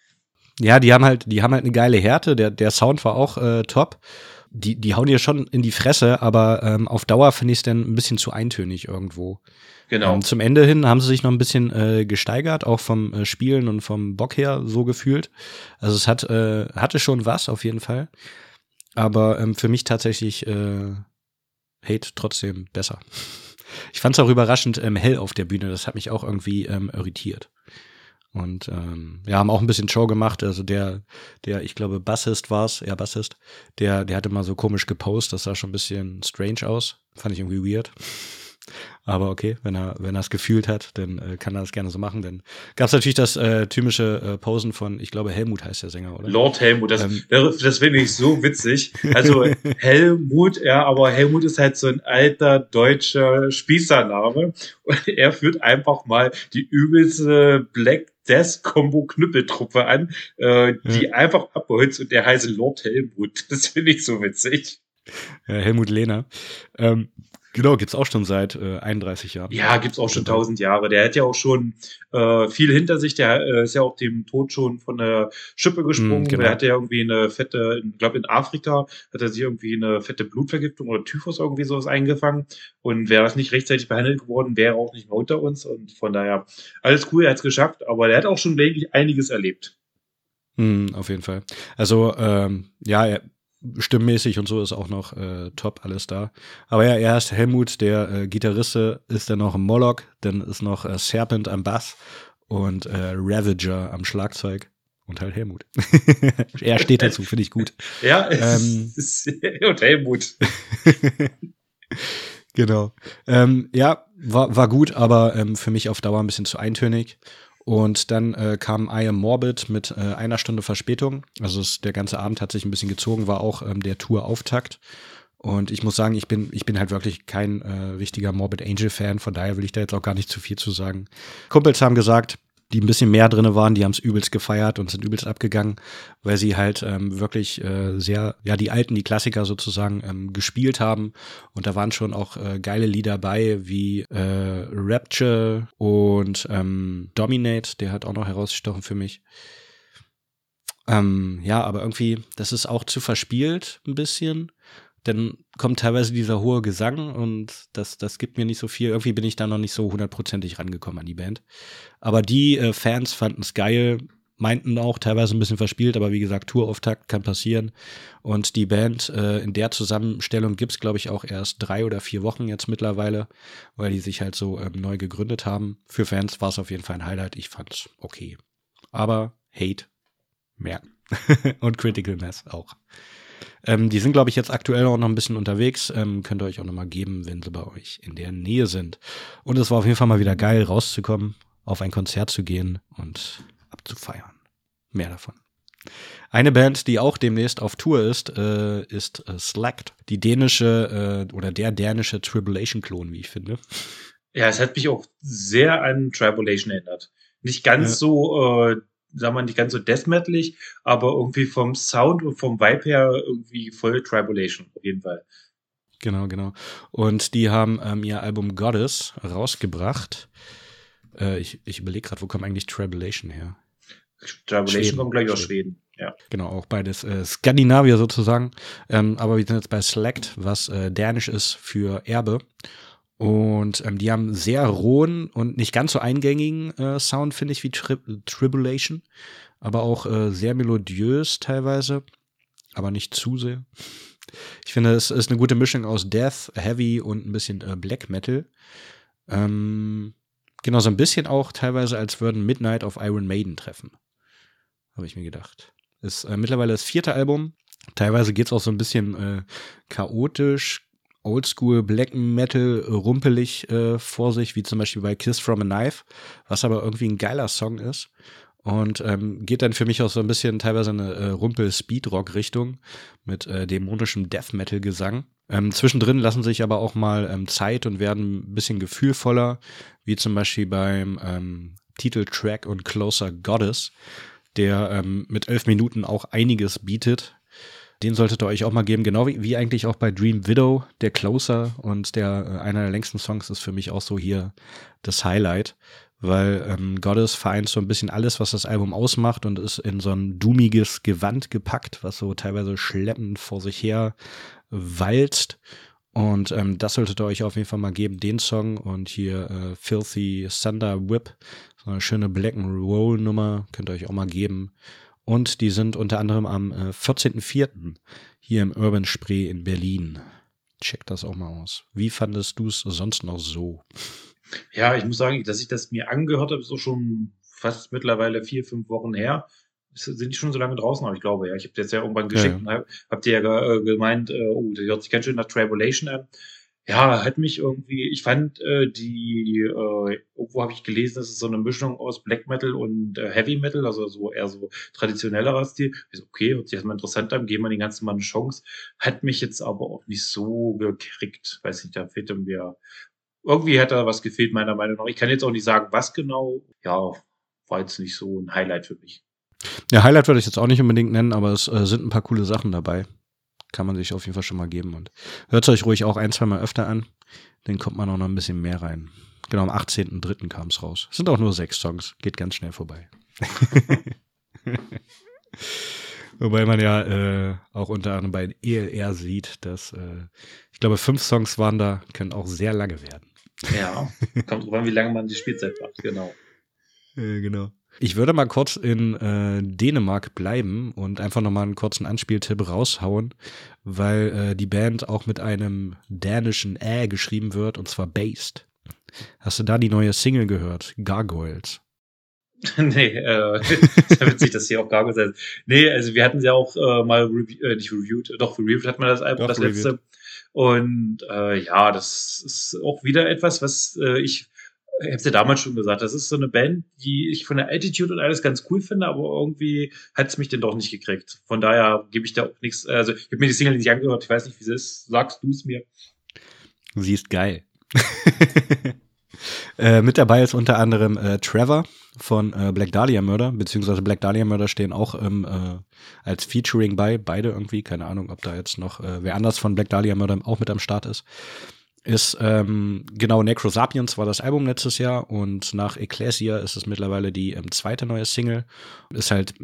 Ja, die haben halt, die haben halt eine geile Härte. Der, der Sound war auch äh, top. Die, die hauen dir schon in die Fresse, aber ähm, auf Dauer finde ich es dann ein bisschen zu eintönig irgendwo. Genau. Ähm, zum Ende hin haben sie sich noch ein bisschen äh, gesteigert, auch vom äh, Spielen und vom Bock her so gefühlt. Also es hat, äh, hatte schon was auf jeden Fall. Aber ähm, für mich tatsächlich äh, Hate trotzdem besser. Ich fand es auch überraschend ähm, hell auf der Bühne. Das hat mich auch irgendwie ähm, irritiert. Und ähm, ja, haben auch ein bisschen Show gemacht. Also der, der, ich glaube, Bassist war es, ja, Bassist, der, der hatte mal so komisch gepostet, das sah schon ein bisschen strange aus. Fand ich irgendwie weird. Aber okay, wenn er, wenn er es gefühlt hat, dann äh, kann er das gerne so machen. Dann gab es natürlich das äh, typische äh, Posen von, ich glaube, Helmut heißt der Sänger, oder? Lord Helmut, das, Ähm. das finde ich so witzig. Also Helmut, ja, aber Helmut ist halt so ein alter deutscher Spießername. Und er führt einfach mal die übelste Black Death Combo Knüppeltruppe an, äh, die einfach abholzt und der heißt Lord Helmut. Das finde ich so witzig. Äh, Helmut Lehner. Ähm, genau, gibt's auch schon seit äh, 31 Jahren. Ja, gibt's auch schon tausend Jahre. Der hat ja auch schon äh, viel hinter sich. Der äh, ist ja auch dem Tod schon von der Schippe gesprungen. Mm, genau. Der hatte ja irgendwie eine fette, ich glaube in Afrika hat er sich irgendwie eine fette Blutvergiftung oder Typhus irgendwie sowas eingefangen. Und wäre das nicht rechtzeitig behandelt geworden, wäre er auch nicht mehr unter uns. Und von daher alles cool, er hat's geschafft. Aber der hat auch schon wirklich einiges erlebt. Mhm, auf jeden Fall. Also, ähm, ja, er, stimmmäßig und so ist auch noch äh, top alles da. Aber ja, erst Helmut, der äh, Gitarriste, ist dann noch Moloch, dann ist noch äh, Serpent am Bass und äh, Ravager am Schlagzeug und halt Helmut. er steht dazu, finde ich gut. Ja, Ähm. und Helmut. Genau. Ähm, ja, war, war gut, aber ähm, für mich auf Dauer ein bisschen zu eintönig. Und dann äh, kam I Am Morbid mit äh, einer Stunde Verspätung. Also es, der ganze Abend hat sich ein bisschen gezogen, war auch ähm, der Tour-Auftakt. Und ich muss sagen, ich bin, ich bin halt wirklich kein äh, richtiger Morbid Angel-Fan, von daher will ich da jetzt auch gar nicht zu viel zu sagen. Kumpels haben gesagt, die ein bisschen mehr drinne waren, die haben es übelst gefeiert und sind übelst abgegangen, weil sie halt ähm, wirklich äh, sehr, ja, die alten, die Klassiker sozusagen ähm, gespielt haben. Und da waren schon auch äh, geile Lieder bei, wie äh, Rapture und ähm, Dominate, der hat auch noch herausgestochen für mich. Ähm, ja, aber irgendwie, das ist auch zu verspielt ein bisschen. Dann kommt teilweise dieser hohe Gesang und das, das gibt mir nicht so viel. Irgendwie bin ich da noch nicht so hundertprozentig rangekommen an die Band. Aber die äh, Fans fanden es geil, meinten auch teilweise ein bisschen verspielt, aber wie gesagt, Tourauftakt kann passieren. Und die Band äh, in der Zusammenstellung gibt's glaube ich, auch erst drei oder vier Wochen jetzt mittlerweile, weil die sich halt so ähm, neu gegründet haben. Für Fans war es auf jeden Fall ein Highlight. Ich fand's okay. Aber Hate merken. Und Critical Mass auch. Ähm, die sind, glaube ich, jetzt aktuell auch noch ein bisschen unterwegs. Ähm, könnt ihr euch auch noch mal geben, wenn sie bei euch in der Nähe sind. Und es war auf jeden Fall mal wieder geil, rauszukommen, auf ein Konzert zu gehen und abzufeiern. Mehr davon. Eine Band, die auch demnächst auf Tour ist, äh, ist äh, Slacked. Die dänische äh, oder der dänische Tribulation-Klon, wie ich finde. Ja, es hat mich auch sehr an Tribulation erinnert. Nicht ganz Ja. so, äh, sagen wir mal, nicht ganz so deathmetalig, aber irgendwie vom Sound und vom Vibe her irgendwie voll Tribulation, auf jeden Fall. Genau, genau. Und die haben ähm, ihr Album Goddess rausgebracht. Äh, ich ich überlege gerade, wo kommt eigentlich Tribulation her? Tribulation Schweden. kommt gleich aus Schweden. Schweden. Ja. Genau, auch beides äh, Skandinavier sozusagen. Ähm, aber wir sind jetzt bei Select, was äh, dänisch ist für Erbe. Und ähm, die haben sehr rohen und nicht ganz so eingängigen äh, Sound, finde ich, wie Tri Tribulation. Aber auch äh, sehr melodiös teilweise. Aber nicht zu sehr. Ich finde, es ist eine gute Mischung aus Death, Heavy und ein bisschen äh, Black Metal. Ähm, Genau, so ein bisschen auch teilweise, als würden Midnight auf Iron Maiden treffen. Habe ich mir gedacht. Ist äh, mittlerweile das vierte Album. Teilweise geht es auch so ein bisschen äh, chaotisch, oldschool Black Metal rumpelig äh, vor sich, wie zum Beispiel bei Kiss from a Knife, was aber irgendwie ein geiler Song ist. Und ähm, geht dann für mich auch so ein bisschen teilweise eine äh, Rumpel-Speedrock-Richtung mit äh, dämonischem Death Metal-Gesang. Ähm, zwischendrin lassen sich aber auch mal ähm, Zeit und werden ein bisschen gefühlvoller, wie zum Beispiel beim ähm, Titeltrack und Closer Goddess, der ähm, mit elf Minuten auch einiges bietet. Den solltet ihr euch auch mal geben, genau wie, wie eigentlich auch bei Dream Widow, der Closer und der äh, einer der längsten Songs ist für mich auch so hier das Highlight, weil ähm, Goddess vereint so ein bisschen alles, was das Album ausmacht und ist in so ein doomiges Gewand gepackt, was so teilweise schleppend vor sich her walzt. Und ähm, das solltet ihr euch auf jeden Fall mal geben, den Song und hier äh, Filthy Thunder Whip, so eine schöne Black and Roll Nummer, könnt ihr euch auch mal geben. Und die sind unter anderem am äh, 14.04. hier im Urban Spree in Berlin. Check das auch mal aus. Wie fandest du es sonst noch so? Ja, ich muss sagen, dass ich das mir angehört habe, ist so schon fast mittlerweile vier, fünf Wochen her. Sind die schon so lange draußen? Aber ich glaube, ja. Ich habe jetzt ja irgendwann geschickt ja, ja. und habt ihr ja äh, gemeint, äh, oh, der hört sich ganz schön nach Tribulation an. Ja, hat mich irgendwie, ich fand äh, die, äh, irgendwo habe ich gelesen, das ist so eine Mischung aus Black Metal und äh, Heavy Metal, also so eher so traditionellerer Stil. Ich so, okay, hört sich erstmal interessant an, geben wir den ganzen Mal eine Chance. Hat mich jetzt aber auch nicht so gekriegt. Weiß nicht, da fehlte mir irgendwie hätte da was gefehlt, meiner Meinung nach. Ich kann jetzt auch nicht sagen, was genau. Ja, war jetzt nicht so ein Highlight für mich. Ja, Highlight würde ich jetzt auch nicht unbedingt nennen, aber es äh, sind ein paar coole Sachen dabei. Kann man sich auf jeden Fall schon mal geben. Und hört es euch ruhig auch ein, zwei Mal öfter an. Dann kommt man auch noch ein bisschen mehr rein. Genau, am 18.03. kam es raus. Es sind auch nur sechs Songs. Geht ganz schnell vorbei. Wobei man ja äh, auch unter anderem bei ELR sieht, dass äh, ich glaube, fünf Songs waren da, können auch sehr lange werden. Ja, kommt drauf an, wie lange man die Spielzeit macht, genau. Äh, genau. Ich würde mal kurz in äh, Dänemark bleiben und einfach nochmal einen kurzen Anspieltipp raushauen, weil äh, die Band auch mit einem dänischen Ä geschrieben wird und zwar Based. Hast du da die neue Single gehört? Gargoyles. nee, äh, ja witzig, dass hier auch Gargoyles heißt. Nee, also wir hatten sie auch äh, mal review, äh, nicht reviewed, doch reviewed hat man das Album, doch, das letzte. Reviewed. Und äh, ja, das ist auch wieder etwas, was äh, ich ich habe ja damals schon gesagt, das ist so eine Band, die ich von der Attitude und alles ganz cool finde, aber irgendwie hat es mich denn doch nicht gekriegt. Von daher gebe ich da auch nichts. Also ich habe mir die Single nicht angehört, ich weiß nicht, wie sie ist. Sagst du es mir? Sie ist geil. äh, mit dabei ist unter anderem äh, Trevor von äh, Black Dahlia Murder, beziehungsweise Black Dahlia Murder stehen auch ähm, äh, als Featuring bei, beide irgendwie, keine Ahnung, ob da jetzt noch äh, wer anders von Black Dahlia Murder auch mit am Start ist ist ähm, genau Necrosapiens war das Album letztes Jahr und nach Ecclesia ist es mittlerweile die ähm, zweite neue Single. Ist halt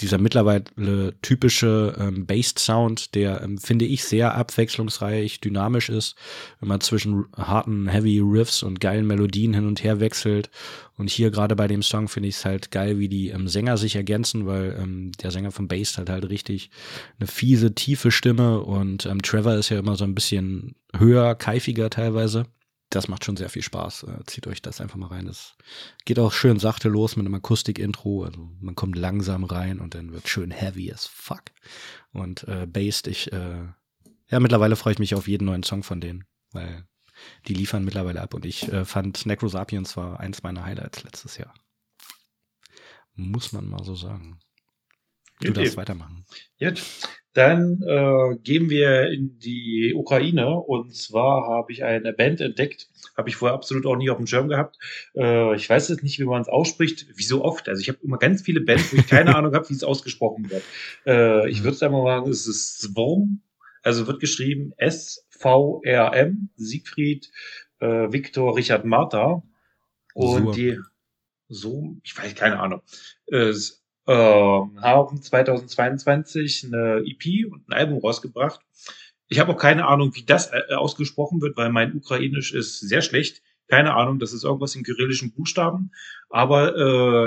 dieser mittlerweile typische ähm, Based Sound, der ähm, finde ich sehr abwechslungsreich, dynamisch ist, wenn man zwischen harten Heavy Riffs und geilen Melodien hin und her wechselt und hier gerade bei dem Song finde ich es halt geil, wie die ähm, Sänger sich ergänzen, weil ähm, der Sänger von Bass hat halt richtig eine fiese, tiefe Stimme und ähm, Trevor ist ja immer so ein bisschen höher, keifiger teilweise. Das macht schon sehr viel Spaß. Äh, zieht euch das einfach mal rein. Das geht auch schön sachte los mit einem Akustik-Intro. Also man kommt langsam rein und dann wird schön heavy as fuck. Und äh, Based, ich, äh, ja, mittlerweile freue ich mich auf jeden neuen Song von denen, weil die liefern mittlerweile ab und ich äh, fand Necrosapiens war eins meiner Highlights letztes Jahr. Muss man mal so sagen. Du darfst weitermachen. Gut, dann äh, gehen wir in die Ukraine und zwar habe ich eine Band entdeckt, habe ich vorher absolut auch nie auf dem Schirm gehabt. Äh, ich weiß jetzt nicht, wie man es ausspricht, wie so oft. Also ich habe immer ganz viele Bands, wo ich keine Ahnung habe, wie es ausgesprochen wird. Äh, ich würde es einfach mal sagen, es ist Swarm, also wird geschrieben S-V-R-M, Siegfried, äh, Viktor, Richard, Martha. Und so. die, so, ich weiß keine Ahnung, äh, äh, haben 2022 eine EP und ein Album rausgebracht. Ich habe auch keine Ahnung, wie das äh, ausgesprochen wird, weil mein Ukrainisch ist sehr schlecht. Keine Ahnung, das ist irgendwas in kyrillischen Buchstaben. Aber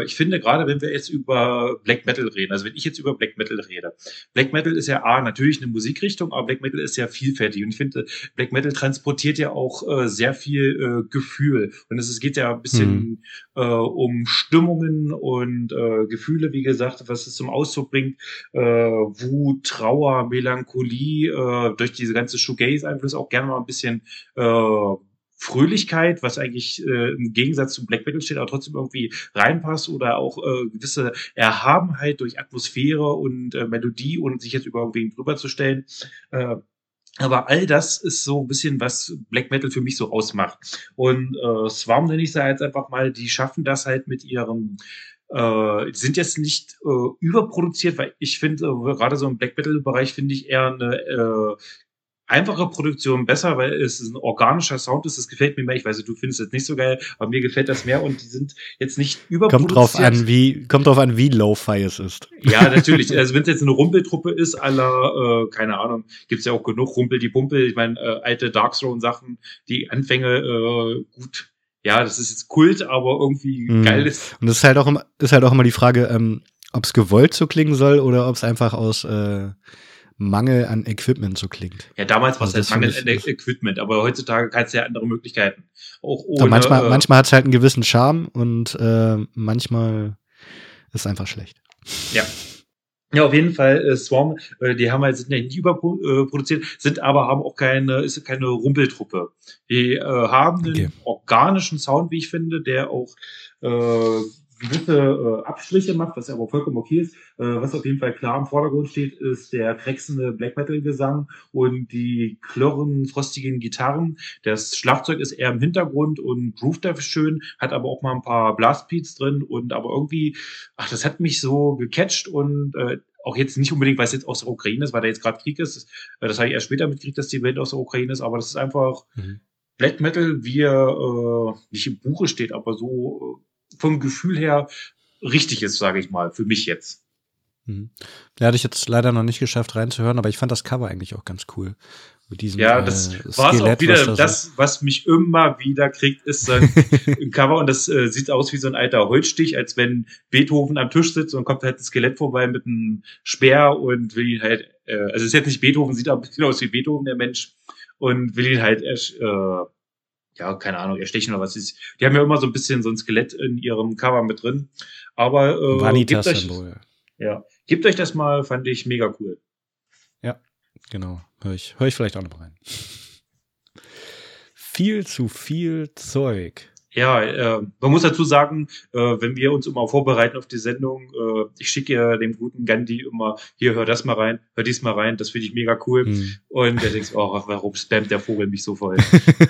äh, ich finde, gerade wenn wir jetzt über Black Metal reden, also wenn ich jetzt über Black Metal rede, Black Metal ist ja A, natürlich eine Musikrichtung, aber Black Metal ist ja vielfältig. Und ich finde, Black Metal transportiert ja auch äh, sehr viel äh, Gefühl. Und es, es geht ja ein bisschen mhm. äh, um Stimmungen und äh, Gefühle, wie gesagt, was es zum Ausdruck bringt. Äh, Wut, Trauer, Melancholie, äh, durch diese ganze Shoegaze-Einfluss auch gerne mal ein bisschen äh, Fröhlichkeit, was eigentlich äh, im Gegensatz zum Black Metal steht, aber trotzdem irgendwie reinpasst oder auch äh, gewisse Erhabenheit durch Atmosphäre und äh, Melodie und sich jetzt über irgendwen drüber zu stellen. Äh, aber all das ist so ein bisschen, was Black Metal für mich so ausmacht. Und äh, Swarm nenne ich sie jetzt einfach mal, die schaffen das halt mit ihrem äh, sind jetzt nicht äh, überproduziert, weil ich finde, äh, gerade so im Black Metal-Bereich finde ich eher eine äh, einfache Produktion besser, weil es ein organischer Sound ist. Das gefällt mir mehr. Ich weiß, du findest es nicht so geil, aber mir gefällt das mehr und die sind jetzt nicht überproduziert. Kommt drauf an, wie, kommt drauf an, wie low-fi es ist. Ja, natürlich. Also wenn es jetzt eine Rumpeltruppe ist, aller, äh, keine Ahnung, gibt's ja auch genug Rumpel, die Pumpel. Ich meine, äh, alte Darkthrone-Sachen, die Anfänge äh, gut ja, das ist jetzt Kult, aber irgendwie mhm. geil ist. Und das ist halt auch immer, ist halt auch immer die Frage, ähm, ob es gewollt so klingen soll oder ob es einfach aus äh, Mangel an Equipment so klingt. Ja, damals war es also halt Mangel an Equipment, aber heutzutage kannst du ja andere Möglichkeiten. Auch ohne, manchmal äh, manchmal hat es halt einen gewissen Charme und äh, manchmal ist es einfach schlecht. Ja. Ja, auf jeden Fall, äh, Swarm, äh, die haben halt, sind ja nicht überproduziert, sind aber haben auch keine, ist keine Rumpeltruppe. Die äh, haben okay. einen organischen Sound, wie ich finde, der auch äh, gewisse äh, Abstriche macht, was ja aber vollkommen okay ist. Äh, was auf jeden Fall klar im Vordergrund steht, ist der krächzende Black Metal Gesang und die klirren, frostigen Gitarren. Das Schlagzeug ist eher im Hintergrund und groovt da schön, hat aber auch mal ein paar Blastbeats drin und aber irgendwie, ach, das hat mich so gecatcht und äh, auch jetzt nicht unbedingt, weil es jetzt aus der Ukraine ist, weil da jetzt gerade Krieg ist. Das, das habe ich erst später mitgekriegt, dass die Band aus der Ukraine ist, aber das ist einfach mhm. Black Metal, wie er äh, nicht im Buche steht, aber so äh, vom Gefühl her richtig ist, sage ich mal, für mich jetzt. Mhm. Da hatte ich jetzt leider noch nicht geschafft reinzuhören, aber ich fand das Cover eigentlich auch ganz cool. Mit diesem, ja, das äh, war es auch wieder, was das, so was mich immer wieder kriegt, ist ein Cover und das äh, sieht aus wie so ein alter Holzstich, als wenn Beethoven am Tisch sitzt und kommt halt ein Skelett vorbei mit einem Speer und will ihn halt, äh, also es ist jetzt nicht Beethoven, sieht aber ein bisschen aus wie Beethoven, der Mensch, und will ihn halt äh, ja, keine Ahnung, erstechen oder was ist. Die haben ja immer so ein bisschen so ein Skelett in ihrem Cover mit drin. Aber äh, gebt euch, ja, gebt euch das mal, fand ich mega cool. Ja, genau. Hör ich, hör ich vielleicht auch noch rein. viel zu viel Zeug. Ja, äh, man muss dazu sagen, äh, wenn wir uns immer vorbereiten auf die Sendung, äh, ich schicke ja dem guten Gandhi immer, hier, hör das mal rein, hör dies mal rein, das finde ich mega cool. Mhm. Und der denkt, oh, warum spammt der Vogel mich so voll?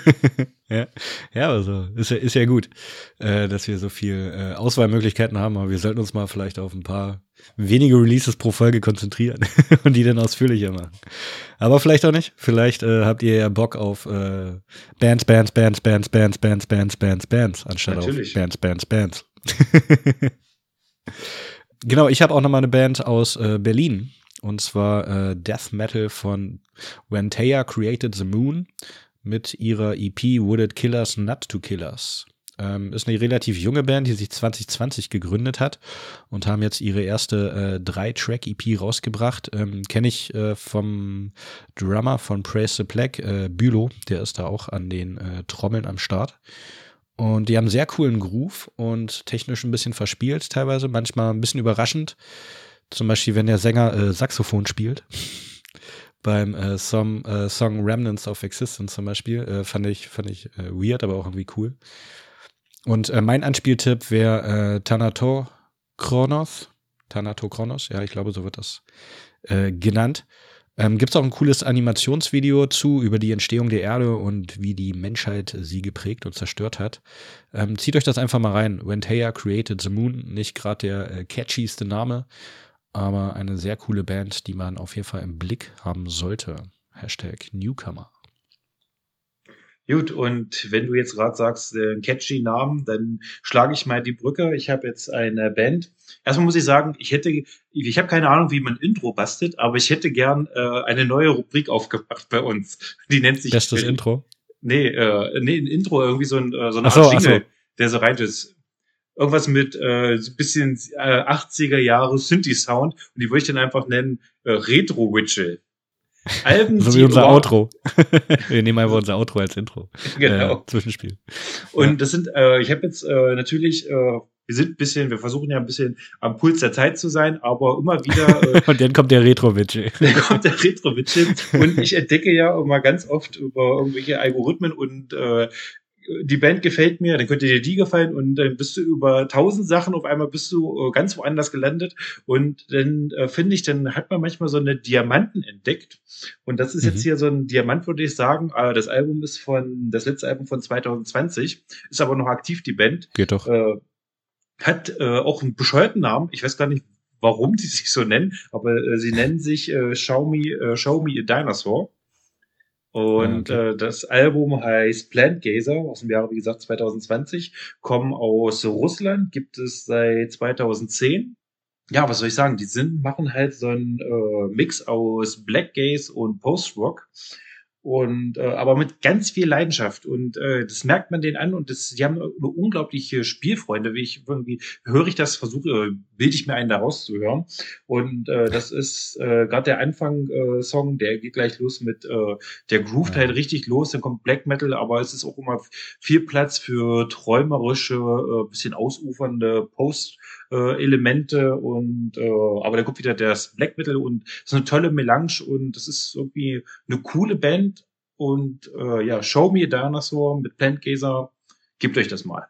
ja, ja, also ist ja, ist ja gut, äh, dass wir so viel äh, Auswahlmöglichkeiten haben, aber wir sollten uns mal vielleicht auf ein paar wenige Releases pro Folge konzentrieren und die dann ausführlicher machen. Aber vielleicht auch nicht. Vielleicht äh, habt ihr ja Bock auf äh, Bands, Bands, Bands, Bands, Bands, Bands, Bands, Bands, Bands, anstatt Natürlich. auf Bands, Bands, Bands. genau, ich habe auch noch mal eine Band aus äh, Berlin. Und zwar äh, Death Metal von When Taya Created the Moon mit ihrer EP Would It Kill Us Not to Kill Us. Ähm, ist eine relativ junge Band, die sich 2020 gegründet hat und haben jetzt ihre erste äh, Drei-Track-EP rausgebracht. Ähm, Kenne ich äh, vom Drummer von Praise the Black, äh, Bülow, der ist da auch an den äh, Trommeln am Start. Und die haben sehr coolen Groove und technisch ein bisschen verspielt teilweise, manchmal ein bisschen überraschend. Zum Beispiel, wenn der Sänger äh, Saxophon spielt. Beim äh, Song, äh, Song Remnants of Existence zum Beispiel äh, fand ich, fand ich äh, weird, aber auch irgendwie cool. Und äh, mein Anspieltipp wäre äh, Thanato Kronos. Thanato Kronos, ja, ich glaube, so wird das äh, genannt. Ähm, Gibt es auch ein cooles Animationsvideo zu über die Entstehung der Erde und wie die Menschheit sie geprägt und zerstört hat. Ähm, zieht euch das einfach mal rein. When Taya Created the Moon, nicht gerade der äh, catchyste Name, aber eine sehr coole Band, die man auf jeden Fall im Blick haben sollte. Hashtag Newcomer. Gut, und wenn du jetzt gerade sagst, äh, catchy Namen, dann schlage ich mal die Brücke. Ich habe jetzt eine Band. Erstmal muss ich sagen, ich hätte, ich habe keine Ahnung, wie man Intro bastelt, aber ich hätte gern äh, eine neue Rubrik aufgemacht bei uns. Die nennt sich Bestes Intro. Nee, äh, nee, ein Intro, irgendwie so ein, äh, so eine Ach so, Art so. Jingle, der so rein ist. Irgendwas mit äh, so ein bisschen äh, 80er Jahre Synthi-Sound und die würde ich dann einfach nennen äh, Retro-Witchel. Alben, So wie unser Outro. Wir nehmen einfach unser Outro als Intro. Genau. Äh, Zwischenspiel. Und das sind, äh, ich habe jetzt äh, natürlich, äh, wir sind ein bisschen, wir versuchen ja ein bisschen am Puls der Zeit zu sein, aber immer wieder äh, Und dann kommt der Retro-Witch. da kommt der Retro-Witchel und ich entdecke ja immer ganz oft über irgendwelche Algorithmen und äh, die Band gefällt mir, dann könnte dir die gefallen und dann bist du über tausend Sachen, auf einmal bist du äh, ganz woanders gelandet und dann äh, finde ich, dann hat man manchmal so eine Diamanten entdeckt und das ist Mhm. jetzt hier so ein Diamant, würde ich sagen, äh, das Album ist von, das letzte Album von 2020, ist aber noch aktiv, die Band, Geht doch. äh, hat äh, auch einen bescheuerten Namen. Ich weiß gar nicht, warum sie sich so nennen, aber äh, sie nennen sich Show, Me, Show Me a Dinosaur. Und Ah, okay. äh, das Album heißt Plant Gazer aus dem Jahre, wie gesagt, 2020, kommen aus Russland, gibt es seit 2010. Ja, was soll ich sagen? Die sind, machen halt so einen äh, Mix aus Black Gaze und Post-Rock. Und äh, aber mit ganz viel Leidenschaft und äh, das merkt man denen an und das, die haben eine unglaubliche Spielfreunde, wie ich irgendwie höre ich das, versuche, äh, bilde ich mir einen da rauszuhören und äh, das ist äh, gerade der Anfang äh, Song, der geht gleich los mit äh, der groovt Ja. halt richtig los, dann kommt Black Metal, aber es ist auch immer viel Platz für träumerische, äh, bisschen ausufernde Post äh, Elemente und äh, aber da kommt wieder das Black Metal und es ist eine tolle Melange und das ist irgendwie eine coole Band und äh, ja, Show Me a Dinosaur mit Plant Gazer, gebt euch das mal.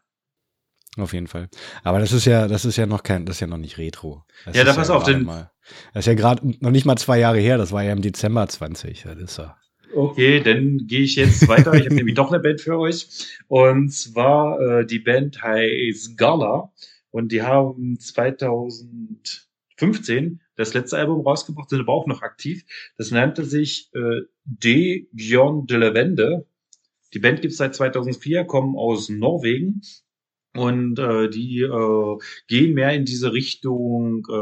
Auf jeden Fall. Aber das ist ja, das ist ja noch kein, das ist ja noch nicht Retro. Das Ja, da pass auf, gerade denn- mal, Das ist ja gerade noch nicht mal zwei Jahre her, das war ja im Dezember 20. Das ist ja. Okay, dann gehe ich jetzt weiter. Ich habe nämlich doch eine Band für euch. Und zwar, äh, die Band heißt Gala. Und die haben 2015 das letzte Album rausgebracht, sind aber auch noch aktiv. Das nannte sich äh, De Gion de la Wende. Die Band gibt es seit 2004, kommen aus Norwegen. Und äh, die äh, gehen mehr in diese Richtung äh,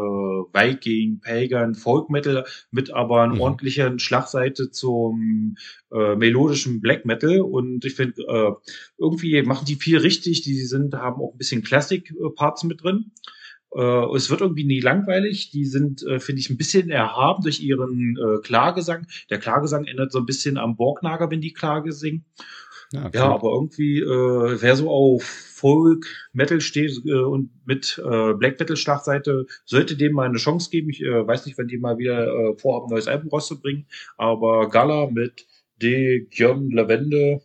Viking, Pagan, Folk Metal mit aber einer Mhm. ordentlichen Schlagseite zum äh, melodischen Black Metal. Und ich finde, äh, irgendwie machen die viel richtig. Die sind, haben auch ein bisschen Classic-Parts mit drin. Äh, es wird irgendwie nie langweilig. Die sind, äh, finde ich, ein bisschen erhaben durch ihren äh, Klagesang. Der Klagesang ändert so ein bisschen am Borgnager, wenn die Klage singen. Ja, Ja, cool. aber irgendwie, äh, wer so auf Folk, Metal steht äh, und mit äh, Black Metal Schlagseite, sollte dem mal eine Chance geben. Ich äh, weiß nicht, wenn die mal wieder äh, vorhaben, ein neues Album rauszubringen, aber Gala mit De Gion Lavende,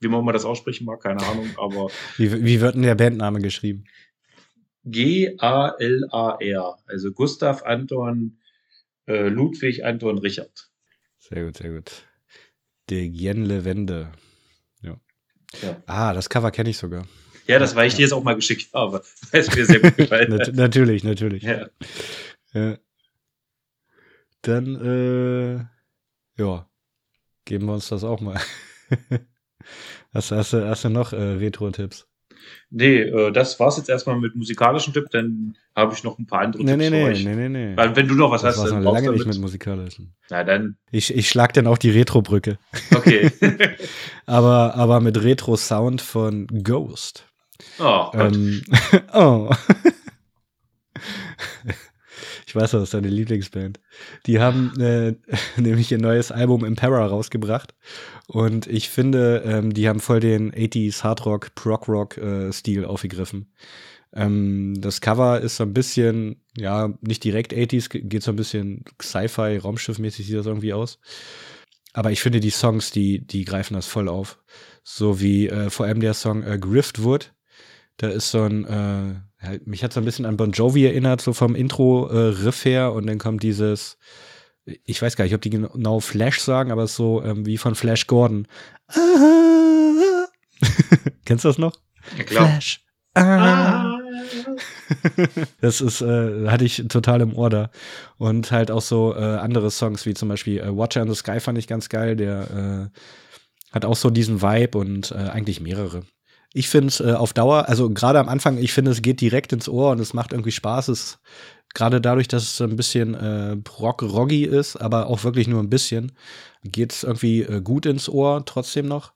wie man mal das aussprechen mag, keine Ahnung, aber Wie, wie wird denn der Bandname geschrieben? G-A-L-A-R, also Gustav Anton äh, Ludwig Anton Richard. Sehr gut, sehr gut. De Gienle Wende. Ja. Ah, das Cover kenne ich sogar. Ja, das, weil ich dir jetzt auch mal geschickt habe, weil es mir sehr gut gefallen hat. natürlich, natürlich. Ja. Ja. Dann, äh, ja, geben wir uns das auch mal. hast, du- hast, hast du noch äh, Retro-Tipps? Nee, äh, das war's jetzt erstmal mit musikalischen Tipp, dann habe ich noch ein paar andere Nee, Tipps nee, für nee, euch. nee, nee, nee. Weil wenn du noch was Das hast, dann noch lange du nicht mit musikalischen. Na dann, Ich, ich schlag dann auch die Retro-Brücke. okay. Aber, aber mit Retro-Sound von Ghost. oh Gott. Ähm, oh. Ich weiß, das ist deine Lieblingsband. Die haben äh, nämlich ihr neues Album Impera rausgebracht. Und ich finde, ähm, die haben voll den 80s Hardrock, Prog-Rock-Stil aufgegriffen. Ähm, das Cover ist so ein bisschen, ja, nicht direkt 80s, ge- geht so ein bisschen Sci-Fi, Raumschiffmäßig sieht das irgendwie aus. Aber ich finde, die Songs, die, die greifen das voll auf. So wie äh, vor allem der Song äh, Griftwood. Da ist so ein, äh, halt, mich hat so ein bisschen an Bon Jovi erinnert, so vom Intro-Riff her. Und dann kommt dieses, ich weiß gar nicht, ob die genau Flash sagen, aber es ist so ähm, wie von Flash Gordon. Kennst du das noch? Ja, klar. Flash. Ah. Das ist, äh, hatte ich total im Ohr da. Und halt auch so äh, andere Songs, wie zum Beispiel äh, Watcher in the Sky fand ich ganz geil. Der äh, hat auch so diesen Vibe und äh, eigentlich mehrere. Ich finde es äh, auf Dauer, also gerade am Anfang, ich finde, es geht direkt ins Ohr und es macht irgendwie Spaß. Es gerade dadurch, dass es ein bisschen äh, rock-roggy ist, aber auch wirklich nur ein bisschen, geht es irgendwie äh, gut ins Ohr trotzdem noch.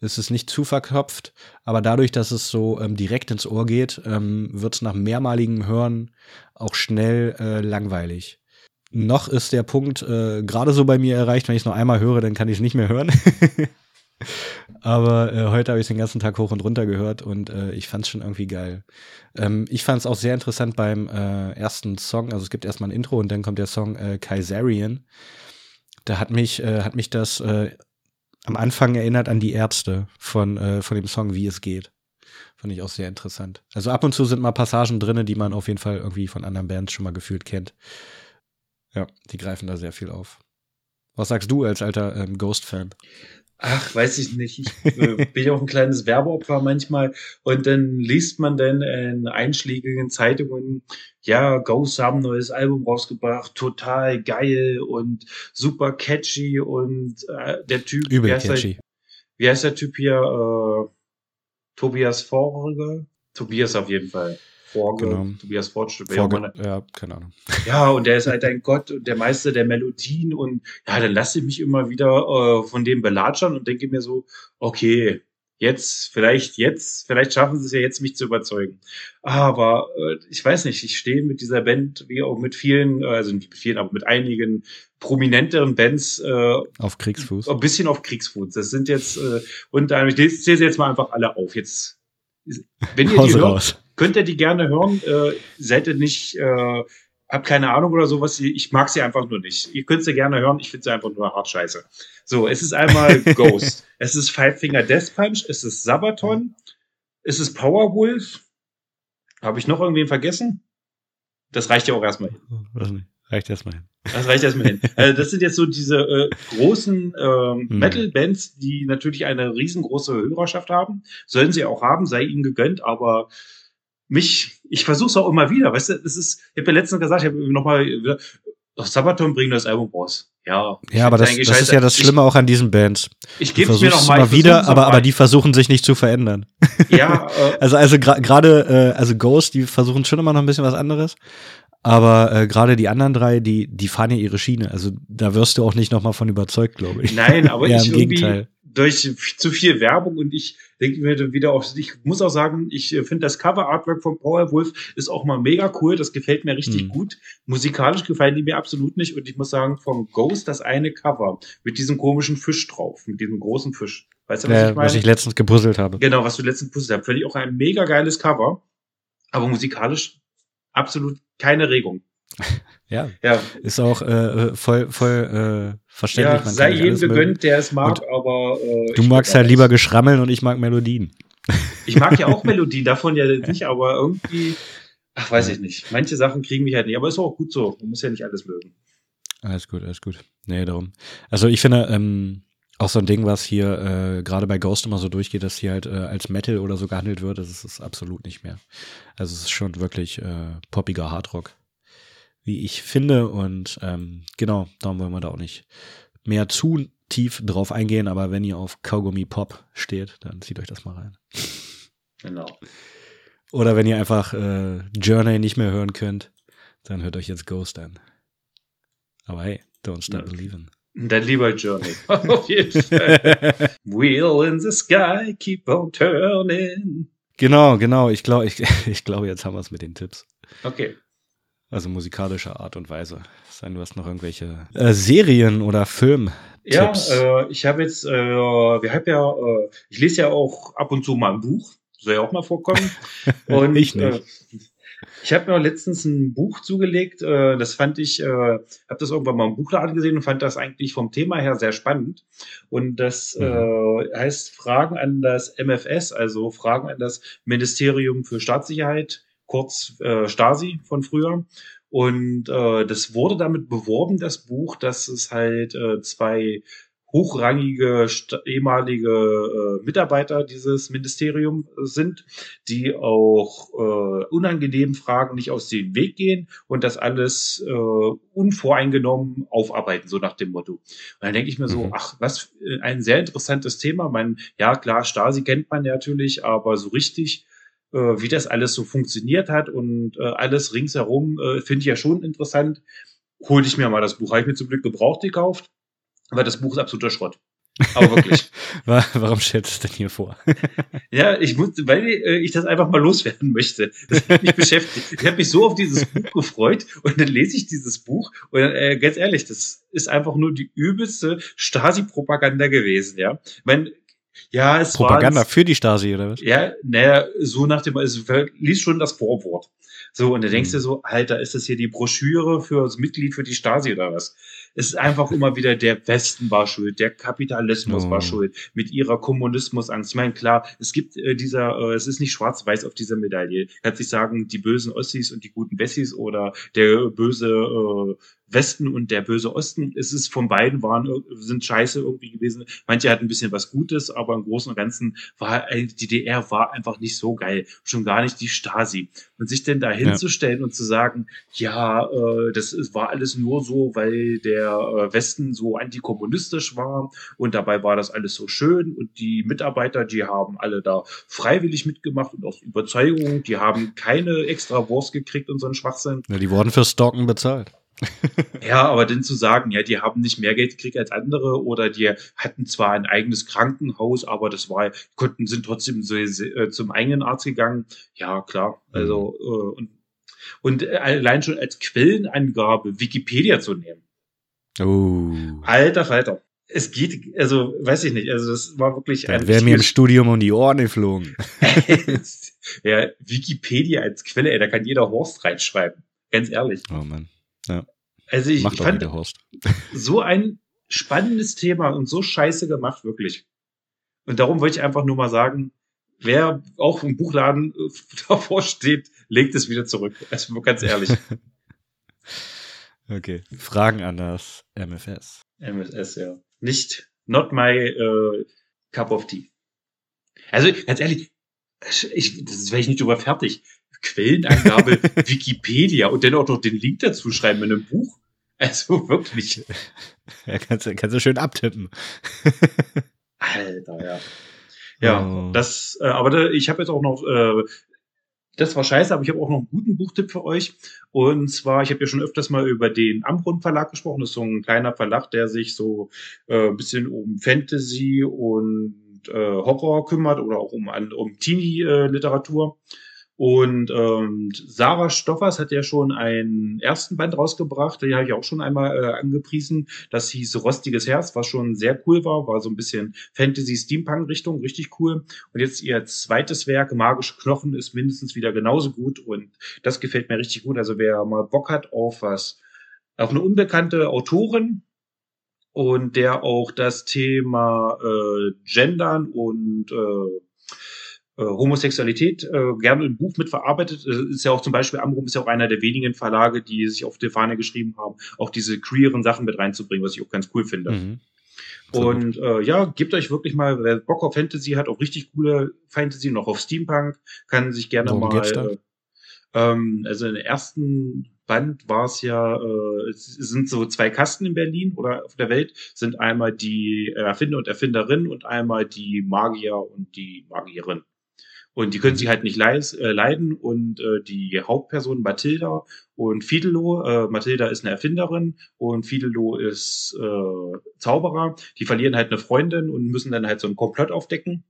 Es ist nicht zu verkopft, aber dadurch, dass es so ähm, direkt ins Ohr geht, ähm, wird es nach mehrmaligem Hören auch schnell äh, langweilig. Noch ist der Punkt äh, gerade so bei mir erreicht, wenn ich es noch einmal höre, dann kann ich es nicht mehr hören. Aber äh, heute habe ich den ganzen Tag hoch und runter gehört und äh, ich fand es schon irgendwie geil. Ähm, ich fand es auch sehr interessant beim äh, ersten Song. Also es gibt erstmal ein Intro und dann kommt der Song äh, Kaisarian. Da hat mich, äh, hat mich das äh, am Anfang erinnert an die Ärzte von, von dem Song Wie es geht. Fand ich auch sehr interessant. Also ab und zu sind mal Passagen drinne, die man auf jeden Fall irgendwie von anderen Bands schon mal gefühlt kennt. Ja, die greifen da sehr viel auf. Was sagst du als alter ähm, Ghost-Fan? Ach, weiß ich nicht, ich äh, bin ja auch ein kleines Werbeopfer manchmal und dann liest man dann in einschlägigen Zeitungen, ja, Ghost haben ein neues Album rausgebracht, total geil und super catchy und äh, der Typ, Übel wie heißt, catchy. Der, wie heißt der Typ hier, äh, Tobias Vorger? Tobias auf jeden Fall. Vorge, Genau. Tobias Fortschritt. Vorge ja, keine Ahnung. Ja, und der ist halt ein Gott und der Meister der Melodien und ja, dann lasse ich mich immer wieder äh, von dem belatschern und denke mir so, okay, jetzt, vielleicht jetzt, vielleicht schaffen sie es ja jetzt, mich zu überzeugen. Aber äh, ich weiß nicht, ich stehe mit dieser Band, wie auch mit vielen, äh, also nicht mit vielen, aber mit einigen prominenteren Bands äh, Auf Kriegsfuß. ein bisschen auf Kriegsfuß. Das sind jetzt, äh, und äh, ich zähle sie jetzt mal einfach alle auf. Jetzt, wenn ihr die hört, raus. Könnt ihr die gerne hören. Äh, seid ihr nicht, äh, habt keine Ahnung oder sowas. Ich mag sie einfach nur nicht. Ihr könnt sie gerne hören. Ich finde sie einfach nur hart scheiße. So, es ist einmal Ghost. es ist Five Finger Death Punch. Es ist Sabaton. Es ist Powerwolf. Habe ich noch irgendwen vergessen? Das reicht ja auch erstmal hin. Reicht erstmal hin. Das reicht erstmal hin. äh, das sind jetzt so diese äh, großen ähm, Hm. Metal-Bands, die natürlich eine riesengroße Hörerschaft haben. Sollen sie auch haben, sei ihnen gegönnt, aber mich, ich versuche es auch immer wieder, weißt du, das ist, ich habe ja letztens gesagt, ich habe nochmal Sabaton bringen das Album raus. Ja, ich Ja, aber das, das ist ja das Schlimme auch an diesen Bands. Ich, ich gebe es mir es nochmal. immer wieder, aber, aber die versuchen sich nicht zu verändern. Ja, äh, Also, also gerade, äh, also Ghost, die versuchen schon immer noch ein bisschen was anderes. Aber äh, gerade die anderen drei, die, die fahren ja ihre Schiene. Also da wirst du auch nicht nochmal von überzeugt, glaube ich. Nein, aber Ja, ich im irgendwie Gegenteil. Durch zu viel Werbung und ich denke mir wieder auch, ich muss auch sagen, ich äh, finde das Cover Artwork von Powerwolf ist auch mal mega cool, das gefällt mir richtig Mhm. gut. Musikalisch gefallen die mir absolut nicht und ich muss sagen, von Ghost das eine Cover mit diesem komischen Fisch drauf, mit diesem großen Fisch. Weißt du, was Äh, ich meine? was ich letztens gepuzzelt habe. genau, was du letztens pustet hast, finde ich auch ein mega geiles Cover, aber musikalisch absolut keine Regung. Ja, Ja, ist auch äh, voll, voll äh, verständlich. ja Man sei jedem gegönnt, der es mag, aber äh, Du magst mag halt lieber geschrammeln und ich mag Melodien. Ich mag ja auch Melodien, davon ja nicht, aber irgendwie, ach, weiß ich nicht. Manche Sachen kriegen mich halt nicht, aber ist auch gut so. Man muss ja nicht alles mögen. Alles gut, alles gut. Nee, darum. Also ich finde, ähm, auch so ein Ding, was hier äh, gerade bei Ghost immer so durchgeht, dass hier halt äh, als Metal oder so gehandelt wird, das ist es absolut nicht mehr. Also es ist schon wirklich äh, poppiger Hardrock, wie ich finde. Und ähm, genau, darum wollen wir da auch nicht mehr zu tief drauf eingehen. Aber wenn ihr auf Kaugummi Pop steht, dann zieht euch das mal rein. Genau. Oder wenn ihr einfach äh, Journey nicht mehr hören könnt, dann hört euch jetzt Ghost an. Aber hey, don't stop Ja. believing. Dann lieber Journey. Auf jeden Fall. Wheel in the sky, keep on turning. Genau, genau. Ich glaube, ich, ich glaube, jetzt haben wir es mit den Tipps. Okay. Also musikalischer Art und Weise. Sein, du hast noch irgendwelche äh, Serien oder Film. Ja, Tipps. äh, ich habe jetzt, äh, wir haben ja, äh, ich lese ja auch ab und zu mal ein Buch, soll ja auch mal vorkommen. Und Ich nicht. Äh, ich habe mir letztens ein Buch zugelegt, äh, das fand ich, äh, habe das irgendwann mal im Buchladen gesehen und fand das eigentlich vom Thema her sehr spannend. Und das Mhm. äh, heißt Fragen an das MFS, also Fragen an das Ministerium für Staatssicherheit, kurz äh, Stasi von früher. Und äh, das wurde damit beworben, das Buch, dass es halt äh, zwei hochrangige ehemalige äh, Mitarbeiter dieses Ministerium sind, die auch äh, unangenehmen Fragen nicht aus dem Weg gehen und das alles äh, unvoreingenommen aufarbeiten, so nach dem Motto. Und dann denke ich mir so, mhm. ach, was ein sehr interessantes Thema. Man, ja klar, Stasi kennt man natürlich, aber so richtig äh, wie das alles so funktioniert hat und äh, alles ringsherum äh, finde ich ja schon interessant. Hol ich mir mal das Buch. Habe ich mir zum Glück gebraucht gekauft weil das Buch ist absoluter Schrott. Aber wirklich. Warum stellst du es denn hier vor? ja, ich muss, weil äh, ich das einfach mal loswerden möchte. Das hat mich beschäftigt. Ich habe mich so auf dieses Buch gefreut und dann lese ich dieses Buch und äh, ganz ehrlich, das ist einfach nur die übelste Stasi-Propaganda gewesen, ja. Ich mein, ja, es Propaganda war, für die Stasi, oder was? Ja, naja, so nach dem, es liest schon das Vorwort. So, und da denkst du mhm. so, Alter, ist das hier die Broschüre für das Mitglied für die Stasi oder was? Es ist einfach immer wieder der Westen war schuld, der Kapitalismus oh. war schuld mit ihrer Kommunismusangst. Ich meine, klar, es gibt äh, dieser, äh, es ist nicht schwarz-weiß auf dieser Medaille. Kann sich sagen, die bösen Ossis und die guten Wessis oder der böse äh, Westen und der böse Osten. Es ist von beiden waren, sind scheiße irgendwie gewesen. Manche hatten ein bisschen was Gutes, aber im Großen und Ganzen war die DDR war einfach nicht so geil. Schon gar nicht die Stasi. Und sich denn da hinzustellen ja. und zu sagen, ja, äh, das war alles nur so, weil der äh, Westen so antikommunistisch war und dabei war das alles so schön und die Mitarbeiter, die haben alle da freiwillig mitgemacht und aus Überzeugung, die haben keine extra Wurst gekriegt und so ein Schwachsinn. Ja, die wurden für Stalken bezahlt. ja, aber dann zu sagen, ja, die haben nicht mehr Geld gekriegt als andere oder die hatten zwar ein eigenes Krankenhaus, aber das war, konnten, sind trotzdem so, äh, zum eigenen Arzt gegangen. Ja, klar. Also, mhm. äh, und, und allein schon als Quellenangabe Wikipedia zu nehmen. Oh. Alter Falter. Es geht, also weiß ich nicht, also das war wirklich ein. wäre mir im Studium um die Ohren geflogen. ja, Wikipedia als Quelle, ey, da kann jeder Horst reinschreiben. Ganz ehrlich. Oh Mann. Ja. Also ich Macht fand so ein spannendes Thema und so scheiße gemacht, wirklich. Und darum wollte ich einfach nur mal sagen, wer auch im Buchladen äh, davor steht, legt es wieder zurück. Also ganz ehrlich. okay. Fragen an das MFS. MFS, ja. Nicht, not my uh, cup of tea. Also ganz ehrlich, ich, das wäre ich nicht drüber fertig. Quellenangabe Wikipedia und dann auch noch den Link dazu schreiben in einem Buch. Also wirklich. Ja, kannst, kannst du schön abtippen. Alter, ja. Ja, oh. das, äh, aber da, ich habe jetzt auch noch, äh, das war scheiße, aber ich habe auch noch einen guten Buchtipp für euch. Und zwar, ich habe ja schon öfters mal über den Ambrun Verlag gesprochen. Das ist so ein kleiner Verlag, der sich so äh, ein bisschen um Fantasy und äh, Horror kümmert oder auch um, um Teenie-Literatur. Äh, und ähm, Sarah Stoffers hat ja schon einen ersten Band rausgebracht, den habe ich auch schon einmal äh, angepriesen. Das hieß Rostiges Herz, was schon sehr cool war, war so ein bisschen Fantasy-Steampunk-Richtung, richtig cool. Und jetzt ihr zweites Werk, Magische Knochen, ist mindestens wieder genauso gut und das gefällt mir richtig gut. Also wer mal Bock hat auf was, auf eine unbekannte Autorin, und der auch das Thema äh, Gendern und äh, äh, Homosexualität äh, gerne im Buch mitverarbeitet. Äh, ist ja auch zum Beispiel Amrum ist ja auch einer der wenigen Verlage, die sich auf die Fahne geschrieben haben, auch diese queeren Sachen mit reinzubringen, was ich auch ganz cool finde. Mhm. Und äh, ja, gebt euch wirklich mal, wer Bock auf Fantasy hat, auch richtig coole Fantasy, noch auf Steampunk, kann sich gerne Worum mal. Äh, ähm, also in der ersten Band war es ja, äh, es sind so zwei Kasten in Berlin oder auf der Welt, sind einmal die Erfinder und Erfinderin und einmal die Magier und die Magierin. Und die können sich halt nicht leis, äh, leiden. Und äh, die Hauptperson Mathilda und Fidelo, äh, Mathilda ist eine Erfinderin und Fidelo ist äh, Zauberer. Die verlieren halt eine Freundin und müssen dann halt so einen Komplott aufdecken.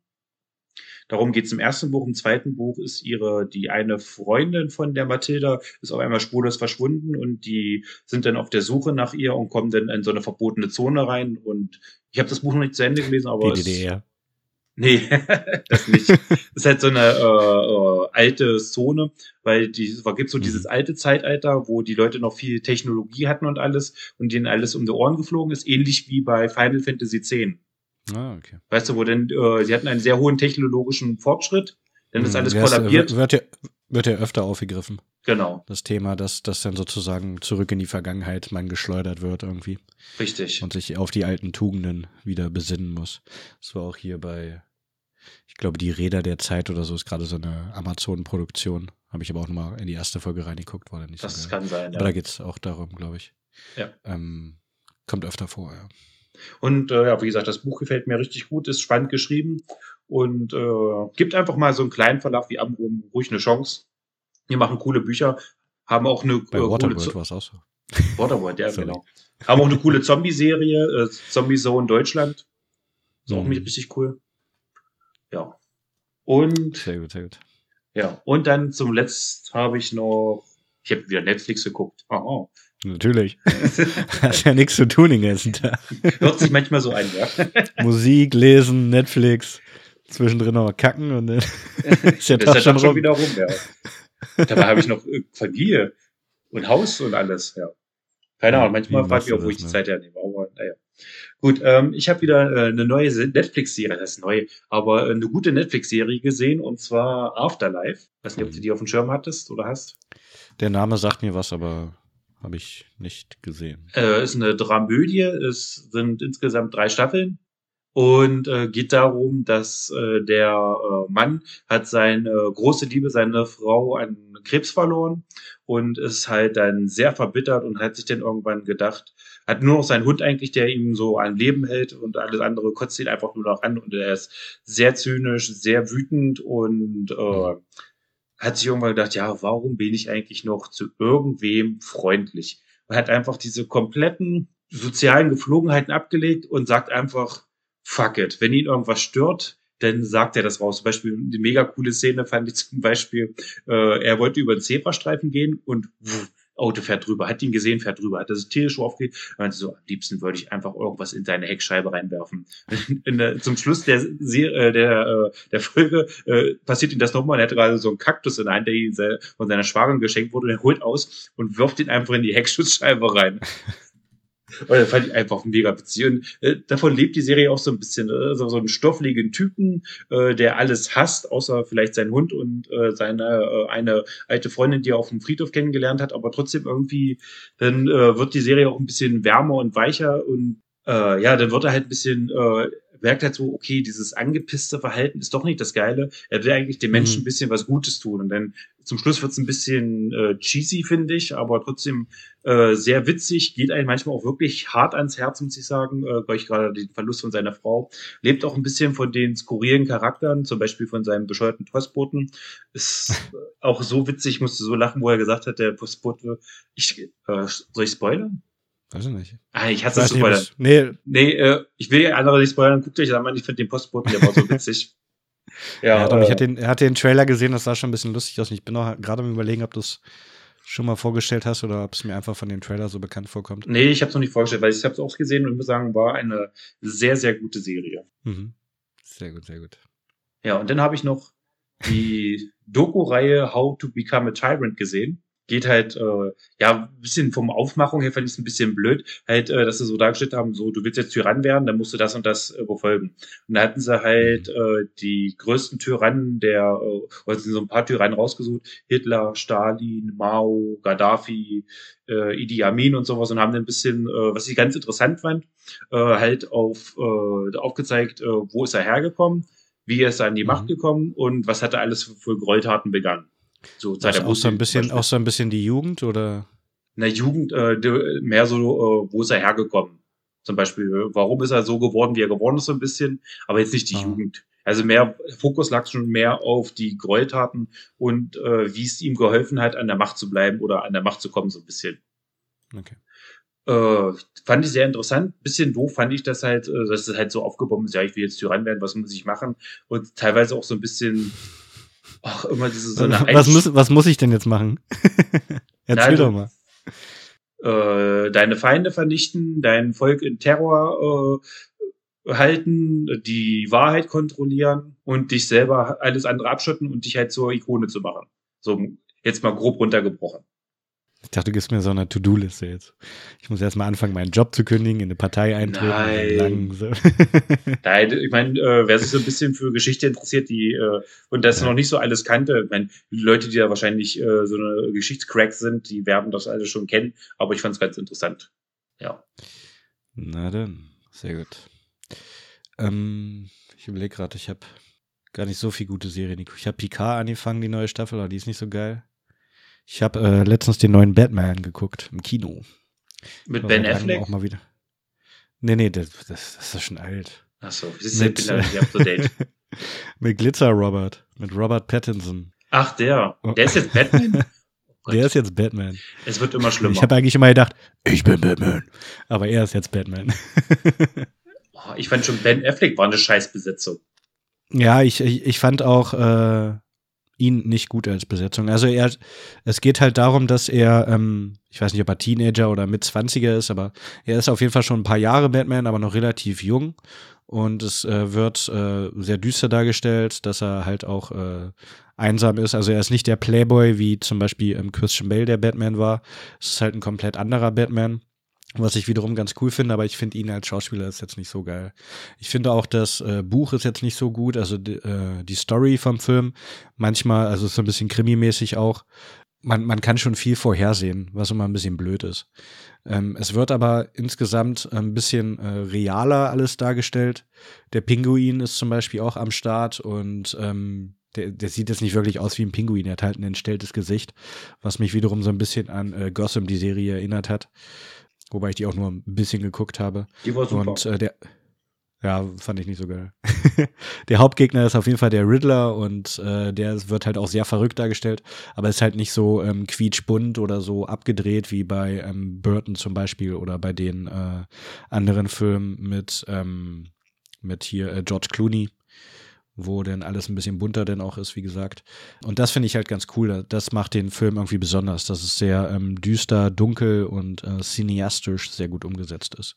Darum geht's im ersten Buch. Im zweiten Buch ist ihre, die eine Freundin von der Mathilda, ist auf einmal spurlos verschwunden und die sind dann auf der Suche nach ihr und kommen dann in so eine verbotene Zone rein. Und ich habe das Buch noch nicht zu Ende gelesen, aber. Die DDR. Nee, das nicht. das ist halt so eine äh, äh, alte Zone, weil die es gibt so mhm. dieses alte Zeitalter, wo die Leute noch viel Technologie hatten und alles und denen alles um die Ohren geflogen ist, ähnlich wie bei Final Fantasy X. Ah, okay. Weißt du, wo denn, äh, sie hatten einen sehr hohen technologischen Fortschritt, dann ist mhm, alles kollabiert. Wird, wird, ja, Wird ja öfter aufgegriffen. Genau. Das Thema, dass das dann sozusagen zurück in die Vergangenheit man geschleudert wird irgendwie. Richtig. Und sich auf die alten Tugenden wieder besinnen muss. Das war auch hier bei, ich glaube, die Räder der Zeit oder so ist gerade so eine Amazon-Produktion. Habe ich aber auch nochmal in die erste Folge reingeguckt, war da nicht Das so kann sein, ja. Aber da geht's auch darum, glaube ich. Ja. Ähm, kommt öfter vor, ja. Und äh, ja, wie gesagt, das Buch gefällt mir richtig gut, ist spannend geschrieben und äh, gibt einfach mal so einen kleinen Verlag wie Amrum ruhig eine Chance. Die machen coole Bücher, haben auch eine Bei äh, coole Waterworld Zo- war es auch so. Waterworld, ja, genau. Haben auch eine coole Zombie-Serie, äh, Zombie Zone Deutschland. Ist auch Mhm. richtig cool. Ja. Und Sehr gut, sehr gut. ja, und dann zum Letzt habe ich noch, ich habe wieder Netflix geguckt. Oh, Natürlich. Hat ja nichts zu tun den ganzen Tag. Hört sich manchmal so an, ja. Musik, lesen, Netflix, zwischendrin noch mal kacken und dann ist der Das Tag ist schon schon wieder rum, ja. Dabei habe ich noch äh, Familie und Haus und alles, ja. Keine Ahnung, manchmal frage ich auch, wo ich die ne? Zeit hernehme. Aber naja. Gut, ähm, ich habe wieder äh, eine neue Se- Netflix-Serie, das ist neu, aber äh, eine gute Netflix-Serie gesehen und zwar Afterlife. Weiß nicht, ob du die auf dem Schirm hattest oder hast. Der Name sagt mir was, aber habe ich nicht gesehen. Äh, ist eine Dramödie, es sind insgesamt drei Staffeln und äh, geht darum, dass äh, der äh, Mann hat seine große Liebe, seine Frau an Krebs verloren und ist halt dann sehr verbittert und hat sich dann irgendwann gedacht, hat nur noch seinen Hund eigentlich, der ihm so am Leben hält und alles andere kotzt ihn einfach nur noch an und er ist sehr zynisch, sehr wütend und äh, hat sich irgendwann gedacht, ja, warum bin ich eigentlich noch zu irgendwem freundlich? Und hat einfach diese kompletten sozialen Geflogenheiten abgelegt und sagt einfach, fuck it. Wenn ihn irgendwas stört, dann sagt er das raus. Zum Beispiel, die mega coole Szene fand ich zum Beispiel, äh, er wollte über den Zebrastreifen gehen und wuff, Auto fährt drüber, hat ihn gesehen, fährt drüber, hat das tierisch aufgeht. Und so, am liebsten würde ich einfach irgendwas in seine Heckscheibe reinwerfen. In der, zum Schluss der, äh, der, äh, der Folge äh, passiert ihm das nochmal. Er hatte gerade so einen Kaktus in der Hand, der ihm von seiner Schwagerin geschenkt wurde. Und er holt aus und wirft ihn einfach in die Heckschutzscheibe rein. Und das fand ich einfach mega witzig. Und äh, davon lebt die Serie auch so ein bisschen. Äh, so, so einen stoffligen Typen, äh, der alles hasst, außer vielleicht seinen Hund und äh, seine äh, eine alte Freundin, die er auf dem Friedhof kennengelernt hat. Aber trotzdem irgendwie, dann äh, wird die Serie auch ein bisschen wärmer und weicher und äh, ja, dann wird er halt ein bisschen, äh, merkt halt so, okay, dieses angepisste Verhalten ist doch nicht das Geile. Er will eigentlich den Menschen Mhm. ein bisschen was Gutes tun. Und dann zum Schluss wird's ein bisschen äh, cheesy, finde ich, aber trotzdem äh, sehr witzig, geht einem manchmal auch wirklich hart ans Herz, muss ich sagen, äh, weil ich gerade den Verlust von seiner Frau, lebt auch ein bisschen von den skurrilen Charakteren, zum Beispiel von seinem bescheuerten Postboten. Ist auch so witzig, musste so lachen, wo er gesagt hat, der Postbote, ich, äh, soll ich spoilern? Weiß ich nicht. Ah, ich es zu nicht, spoilern. was, nee, Nee, äh, ich will andere nicht spoilern, guckt euch das an, ich finde den Postboten, der war so witzig. ja, ja, doch, ich äh, hatte den, er hatte den Trailer gesehen, das sah schon ein bisschen lustig aus. Und Ich bin auch gerade am überlegen, ob du es schon mal vorgestellt hast oder ob es mir einfach von dem Trailer so bekannt vorkommt. nee, ich habe es noch nicht vorgestellt, weil ich habe es auch gesehen und muss sagen, war eine sehr, sehr gute Serie. Mhm. Sehr gut, sehr gut. Ja, und dann habe ich noch die Doku-Reihe How to Become a Tyrant gesehen. Geht halt, äh, ja, ein bisschen vom Aufmachung her fand ich es ein bisschen blöd, halt, äh, dass sie so dargestellt haben, so, du willst jetzt Tyrann werden, dann musst du das und das äh, befolgen. Und da hatten sie halt äh, die größten Tyrannen der, äh, oder sind so ein paar Tyrannen rausgesucht, Hitler, Stalin, Mao, Gaddafi, äh, Idi Amin und sowas und haben dann ein bisschen, äh, was ich ganz interessant fand, äh, halt auf, äh, aufgezeigt, äh, wo ist er hergekommen, wie ist er an die Mhm. Macht gekommen und was hat er alles für, für Gräueltaten begangen. So seit Also er auch so ein bisschen, auch so ein bisschen die Jugend oder? in der Jugend äh, mehr so, äh, wo ist er hergekommen? Zum Beispiel, warum ist er so geworden, wie er geworden ist, so ein bisschen, aber jetzt nicht die Ah. Jugend. Also mehr Fokus lag schon mehr auf die Gräueltaten und äh, wie es ihm geholfen hat, an der Macht zu bleiben oder an der Macht zu kommen, so ein bisschen. Okay. Äh, fand ich sehr interessant. Bisschen doof fand ich das halt, äh, dass es halt so aufgebaut ist, ja, ich will jetzt Tyrann werden, was muss ich machen? Und teilweise auch so ein bisschen, ach, immer diese so eine was, muss, was muss ich denn jetzt machen? Erzähl Nein, doch mal. äh, deine Feinde vernichten, dein Volk in Terror äh, halten, die Wahrheit kontrollieren und dich selber alles andere abschotten und dich halt zur Ikone zu machen. So jetzt mal grob runtergebrochen. Ich dachte, du gibst mir so eine To-Do-Liste jetzt. Ich muss erstmal anfangen, meinen Job zu kündigen, in eine Partei eintreten. Nein. Nein, ich meine, äh, wer sich so ein bisschen für Geschichte interessiert, die äh, und das Ja. noch nicht so alles kannte, ich meine, die Leute, die da wahrscheinlich äh, so eine Geschichtscracks sind, die werden das alles schon kennen, aber ich fand es ganz interessant. Ja. Na dann, sehr gut. Ähm, ich überlege gerade, ich habe gar nicht so viel gute Serien. Ich habe Picard angefangen, die neue Staffel, aber die ist nicht so geil. Ich habe äh, letztens den neuen Batman geguckt im Kino. Mit Ben Affleck. Auch mal wieder. Nee, nee, das, das, das ist schon alt. Achso, du, ich Mit, bin da nicht up to date. mit Glitzer Robert, mit Robert Pattinson. Ach, der. Der ist jetzt Batman? Der ist jetzt Batman. es wird immer schlimmer. Ich habe eigentlich immer gedacht, ich bin Batman. Aber er ist jetzt Batman. oh, ich fand schon, Ben Affleck war eine Scheißbesetzung. Ja, ich, ich, ich fand auch äh, ihn nicht gut als Besetzung. Also er, es geht halt darum, dass er, ähm, ich weiß nicht, ob er Teenager oder mit 20er ist, aber er ist auf jeden Fall schon ein paar Jahre Batman, aber noch relativ jung. Und es äh, wird äh, sehr düster dargestellt, dass er halt auch äh, einsam ist. Also er ist nicht der Playboy, wie zum Beispiel ähm, Christian Bale der Batman war. Es ist halt ein komplett anderer Batman. Was ich wiederum ganz cool finde, aber ich finde ihn als Schauspieler ist jetzt nicht so geil. Ich finde auch, das äh, Buch ist jetzt nicht so gut, also die, äh, die Story vom Film, manchmal, also ist so ein bisschen krimimäßig auch. Man, man kann schon viel vorhersehen, was immer ein bisschen blöd ist. Ähm, es wird aber insgesamt ein bisschen äh, realer alles dargestellt. Der Pinguin ist zum Beispiel auch am Start und ähm, der, der sieht jetzt nicht wirklich aus wie ein Pinguin. Er hat halt ein entstelltes Gesicht, was mich wiederum so ein bisschen an äh, Gotham, die Serie, erinnert hat. Wobei ich die auch nur ein bisschen geguckt habe. Die war super. Und äh, der, ja, fand ich nicht so geil. der Hauptgegner ist auf jeden Fall der Riddler und äh, der wird halt auch sehr verrückt dargestellt, aber ist halt nicht so ähm, quietschbunt oder so abgedreht wie bei ähm, Burton zum Beispiel oder bei den äh, anderen Filmen mit, ähm, mit hier äh, George Clooney wo denn alles ein bisschen bunter denn auch ist, wie gesagt. Und das finde ich halt ganz cool. Das macht den Film irgendwie besonders, dass es sehr ähm, düster, dunkel und äh, cineastisch sehr gut umgesetzt ist.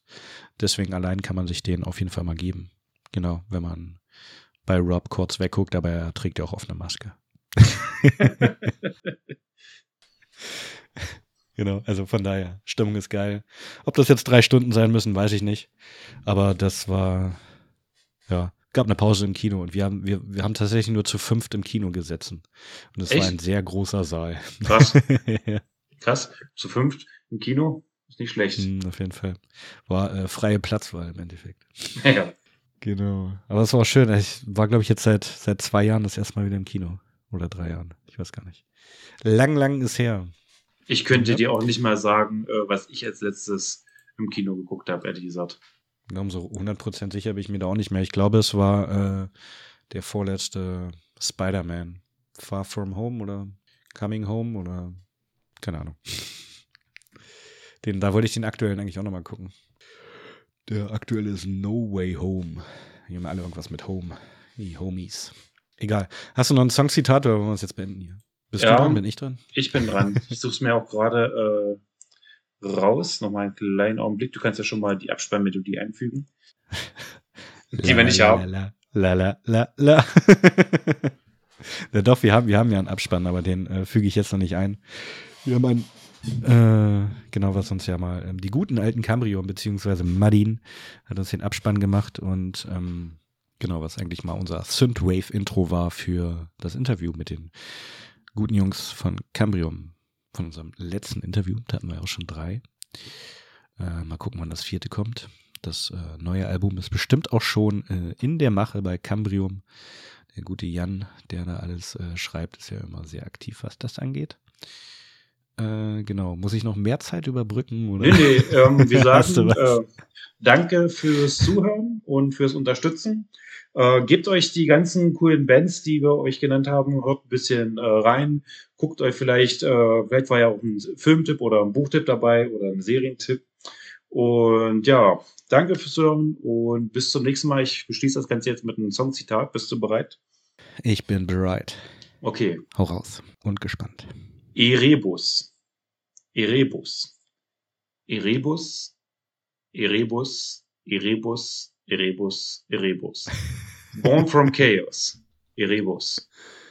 Deswegen allein kann man sich den auf jeden Fall mal geben. Genau, wenn man bei Rob kurz wegguckt, aber er trägt ja auch offene Maske. genau, also von daher, Stimmung ist geil. Ob das jetzt drei Stunden sein müssen, weiß ich nicht. Aber das war, ja, gab eine Pause im Kino und wir haben, wir, wir haben tatsächlich nur zu fünft im Kino gesessen. Und es war ein sehr großer Saal. Krass, ja, krass. Zu fünft im Kino. Ist nicht schlecht. mm, auf jeden Fall. War äh, freie Platzwahl im Endeffekt. Ja. Genau. Aber es war auch schön. Ich war, glaube ich, jetzt seit, seit zwei Jahren das erste Mal wieder im Kino. Oder drei Jahren. Ich weiß gar nicht. Lang, lang ist her. Ich könnte Ja. dir auch nicht mal sagen, äh, was ich als letztes im Kino geguckt habe, ehrlich gesagt. Glauben so 100% sicher bin ich mir da auch nicht mehr. Ich glaube, es war äh, der vorletzte Spider-Man. Far From Home oder Coming Home oder keine Ahnung. Den, da wollte ich den aktuellen eigentlich auch nochmal gucken. Der aktuelle ist No Way Home. Hier haben alle irgendwas mit Home. Die Homies. Egal. Hast du noch ein Songzitat oder wollen wir es jetzt beenden hier? Bist Ja. du dran? Bin ich dran? Ich bin dran. Ich suche es mir auch gerade äh, raus. Nochmal einen kleinen Augenblick. Du kannst ja schon mal die Abspannmelodie einfügen. Die wir nicht haben. La, la, la, la, la. ja, doch, wir haben, wir haben ja einen Abspann, aber den äh, füge ich jetzt noch nicht ein. Wir haben einen, äh, genau, was uns ja mal, ähm, die guten alten Cambrion, beziehungsweise Madin, hat uns den Abspann gemacht und ähm, genau, was eigentlich mal unser Synthwave-Intro war für das Interview mit den guten Jungs von Cambrium, von unserem letzten Interview. Da hatten wir auch schon drei. Äh, mal gucken, wann das vierte kommt. Das äh, neue Album ist bestimmt auch schon äh, in der Mache bei Cambrium. Der gute Jan, der da alles äh, schreibt, ist ja immer sehr aktiv, was das angeht. Äh, genau. Muss ich noch mehr Zeit überbrücken? Oder? Nee, nee, ähm, wir sagen äh, danke fürs Zuhören und fürs Unterstützen. Äh, gebt euch die ganzen coolen Bands, die wir euch genannt haben, hört ein bisschen äh, rein. Guckt euch vielleicht, äh, vielleicht war ja auch ein Filmtipp oder ein Buchtipp dabei oder ein Serientipp. Und ja, danke fürs Zuhören und bis zum nächsten Mal. Ich beschließe das Ganze jetzt mit einem Songzitat. Bist du bereit? Ich bin bereit. Okay. Hau raus. Und gespannt. Erebus. Erebus. Erebus. Erebus. Erebus. Erebus. Erebus. Born from chaos. Erebus.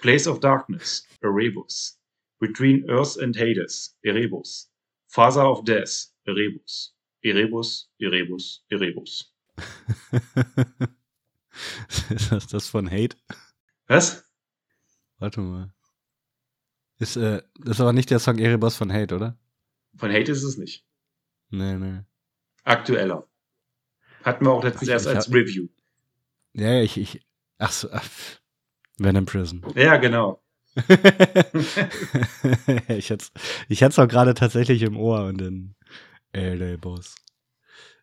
Place of darkness. Erebus. Between Earth and Hades, Erebus. Father of Death, Erebus. Erebus, Erebus, Erebus. ist das das von Hate? Was? Warte mal. Ist, äh, das ist aber nicht der Song Erebus von Hate, oder? Von Hate ist es nicht. Nee, nee. Aktueller. Hatten wir auch letztens erst als hab- Review. Ja, ja, ich, ich. Ach so. Ach, Venom Prison. Ja, genau. ich hätte ich hätt's auch gerade tatsächlich im Ohr und in Erebus.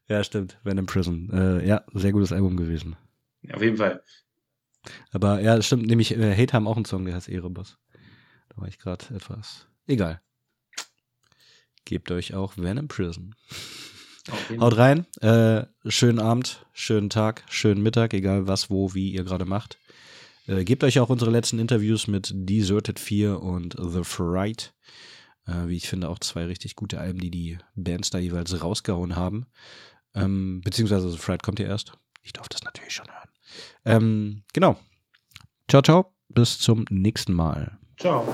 Ja, stimmt. Venom Prison. Äh, ja, sehr gutes Album gewesen. Auf jeden Fall. Aber ja, stimmt, nämlich äh, Hate haben auch einen Song, der heißt Erebus. Da war ich gerade etwas. Egal. Gebt euch auch Venom Prison. Haut rein. Äh, schönen Abend, schönen Tag, schönen Mittag, egal was, wo, wie ihr gerade macht. Äh, gebt euch auch unsere letzten Interviews mit Deserted 4 und The Fright. Äh, wie ich finde, auch zwei richtig gute Alben, die die Bands da jeweils rausgehauen haben. Ähm, beziehungsweise The Fright kommt ja erst. Ich darf das natürlich schon hören. Ähm, genau. Ciao, ciao. Bis zum nächsten Mal. Ciao.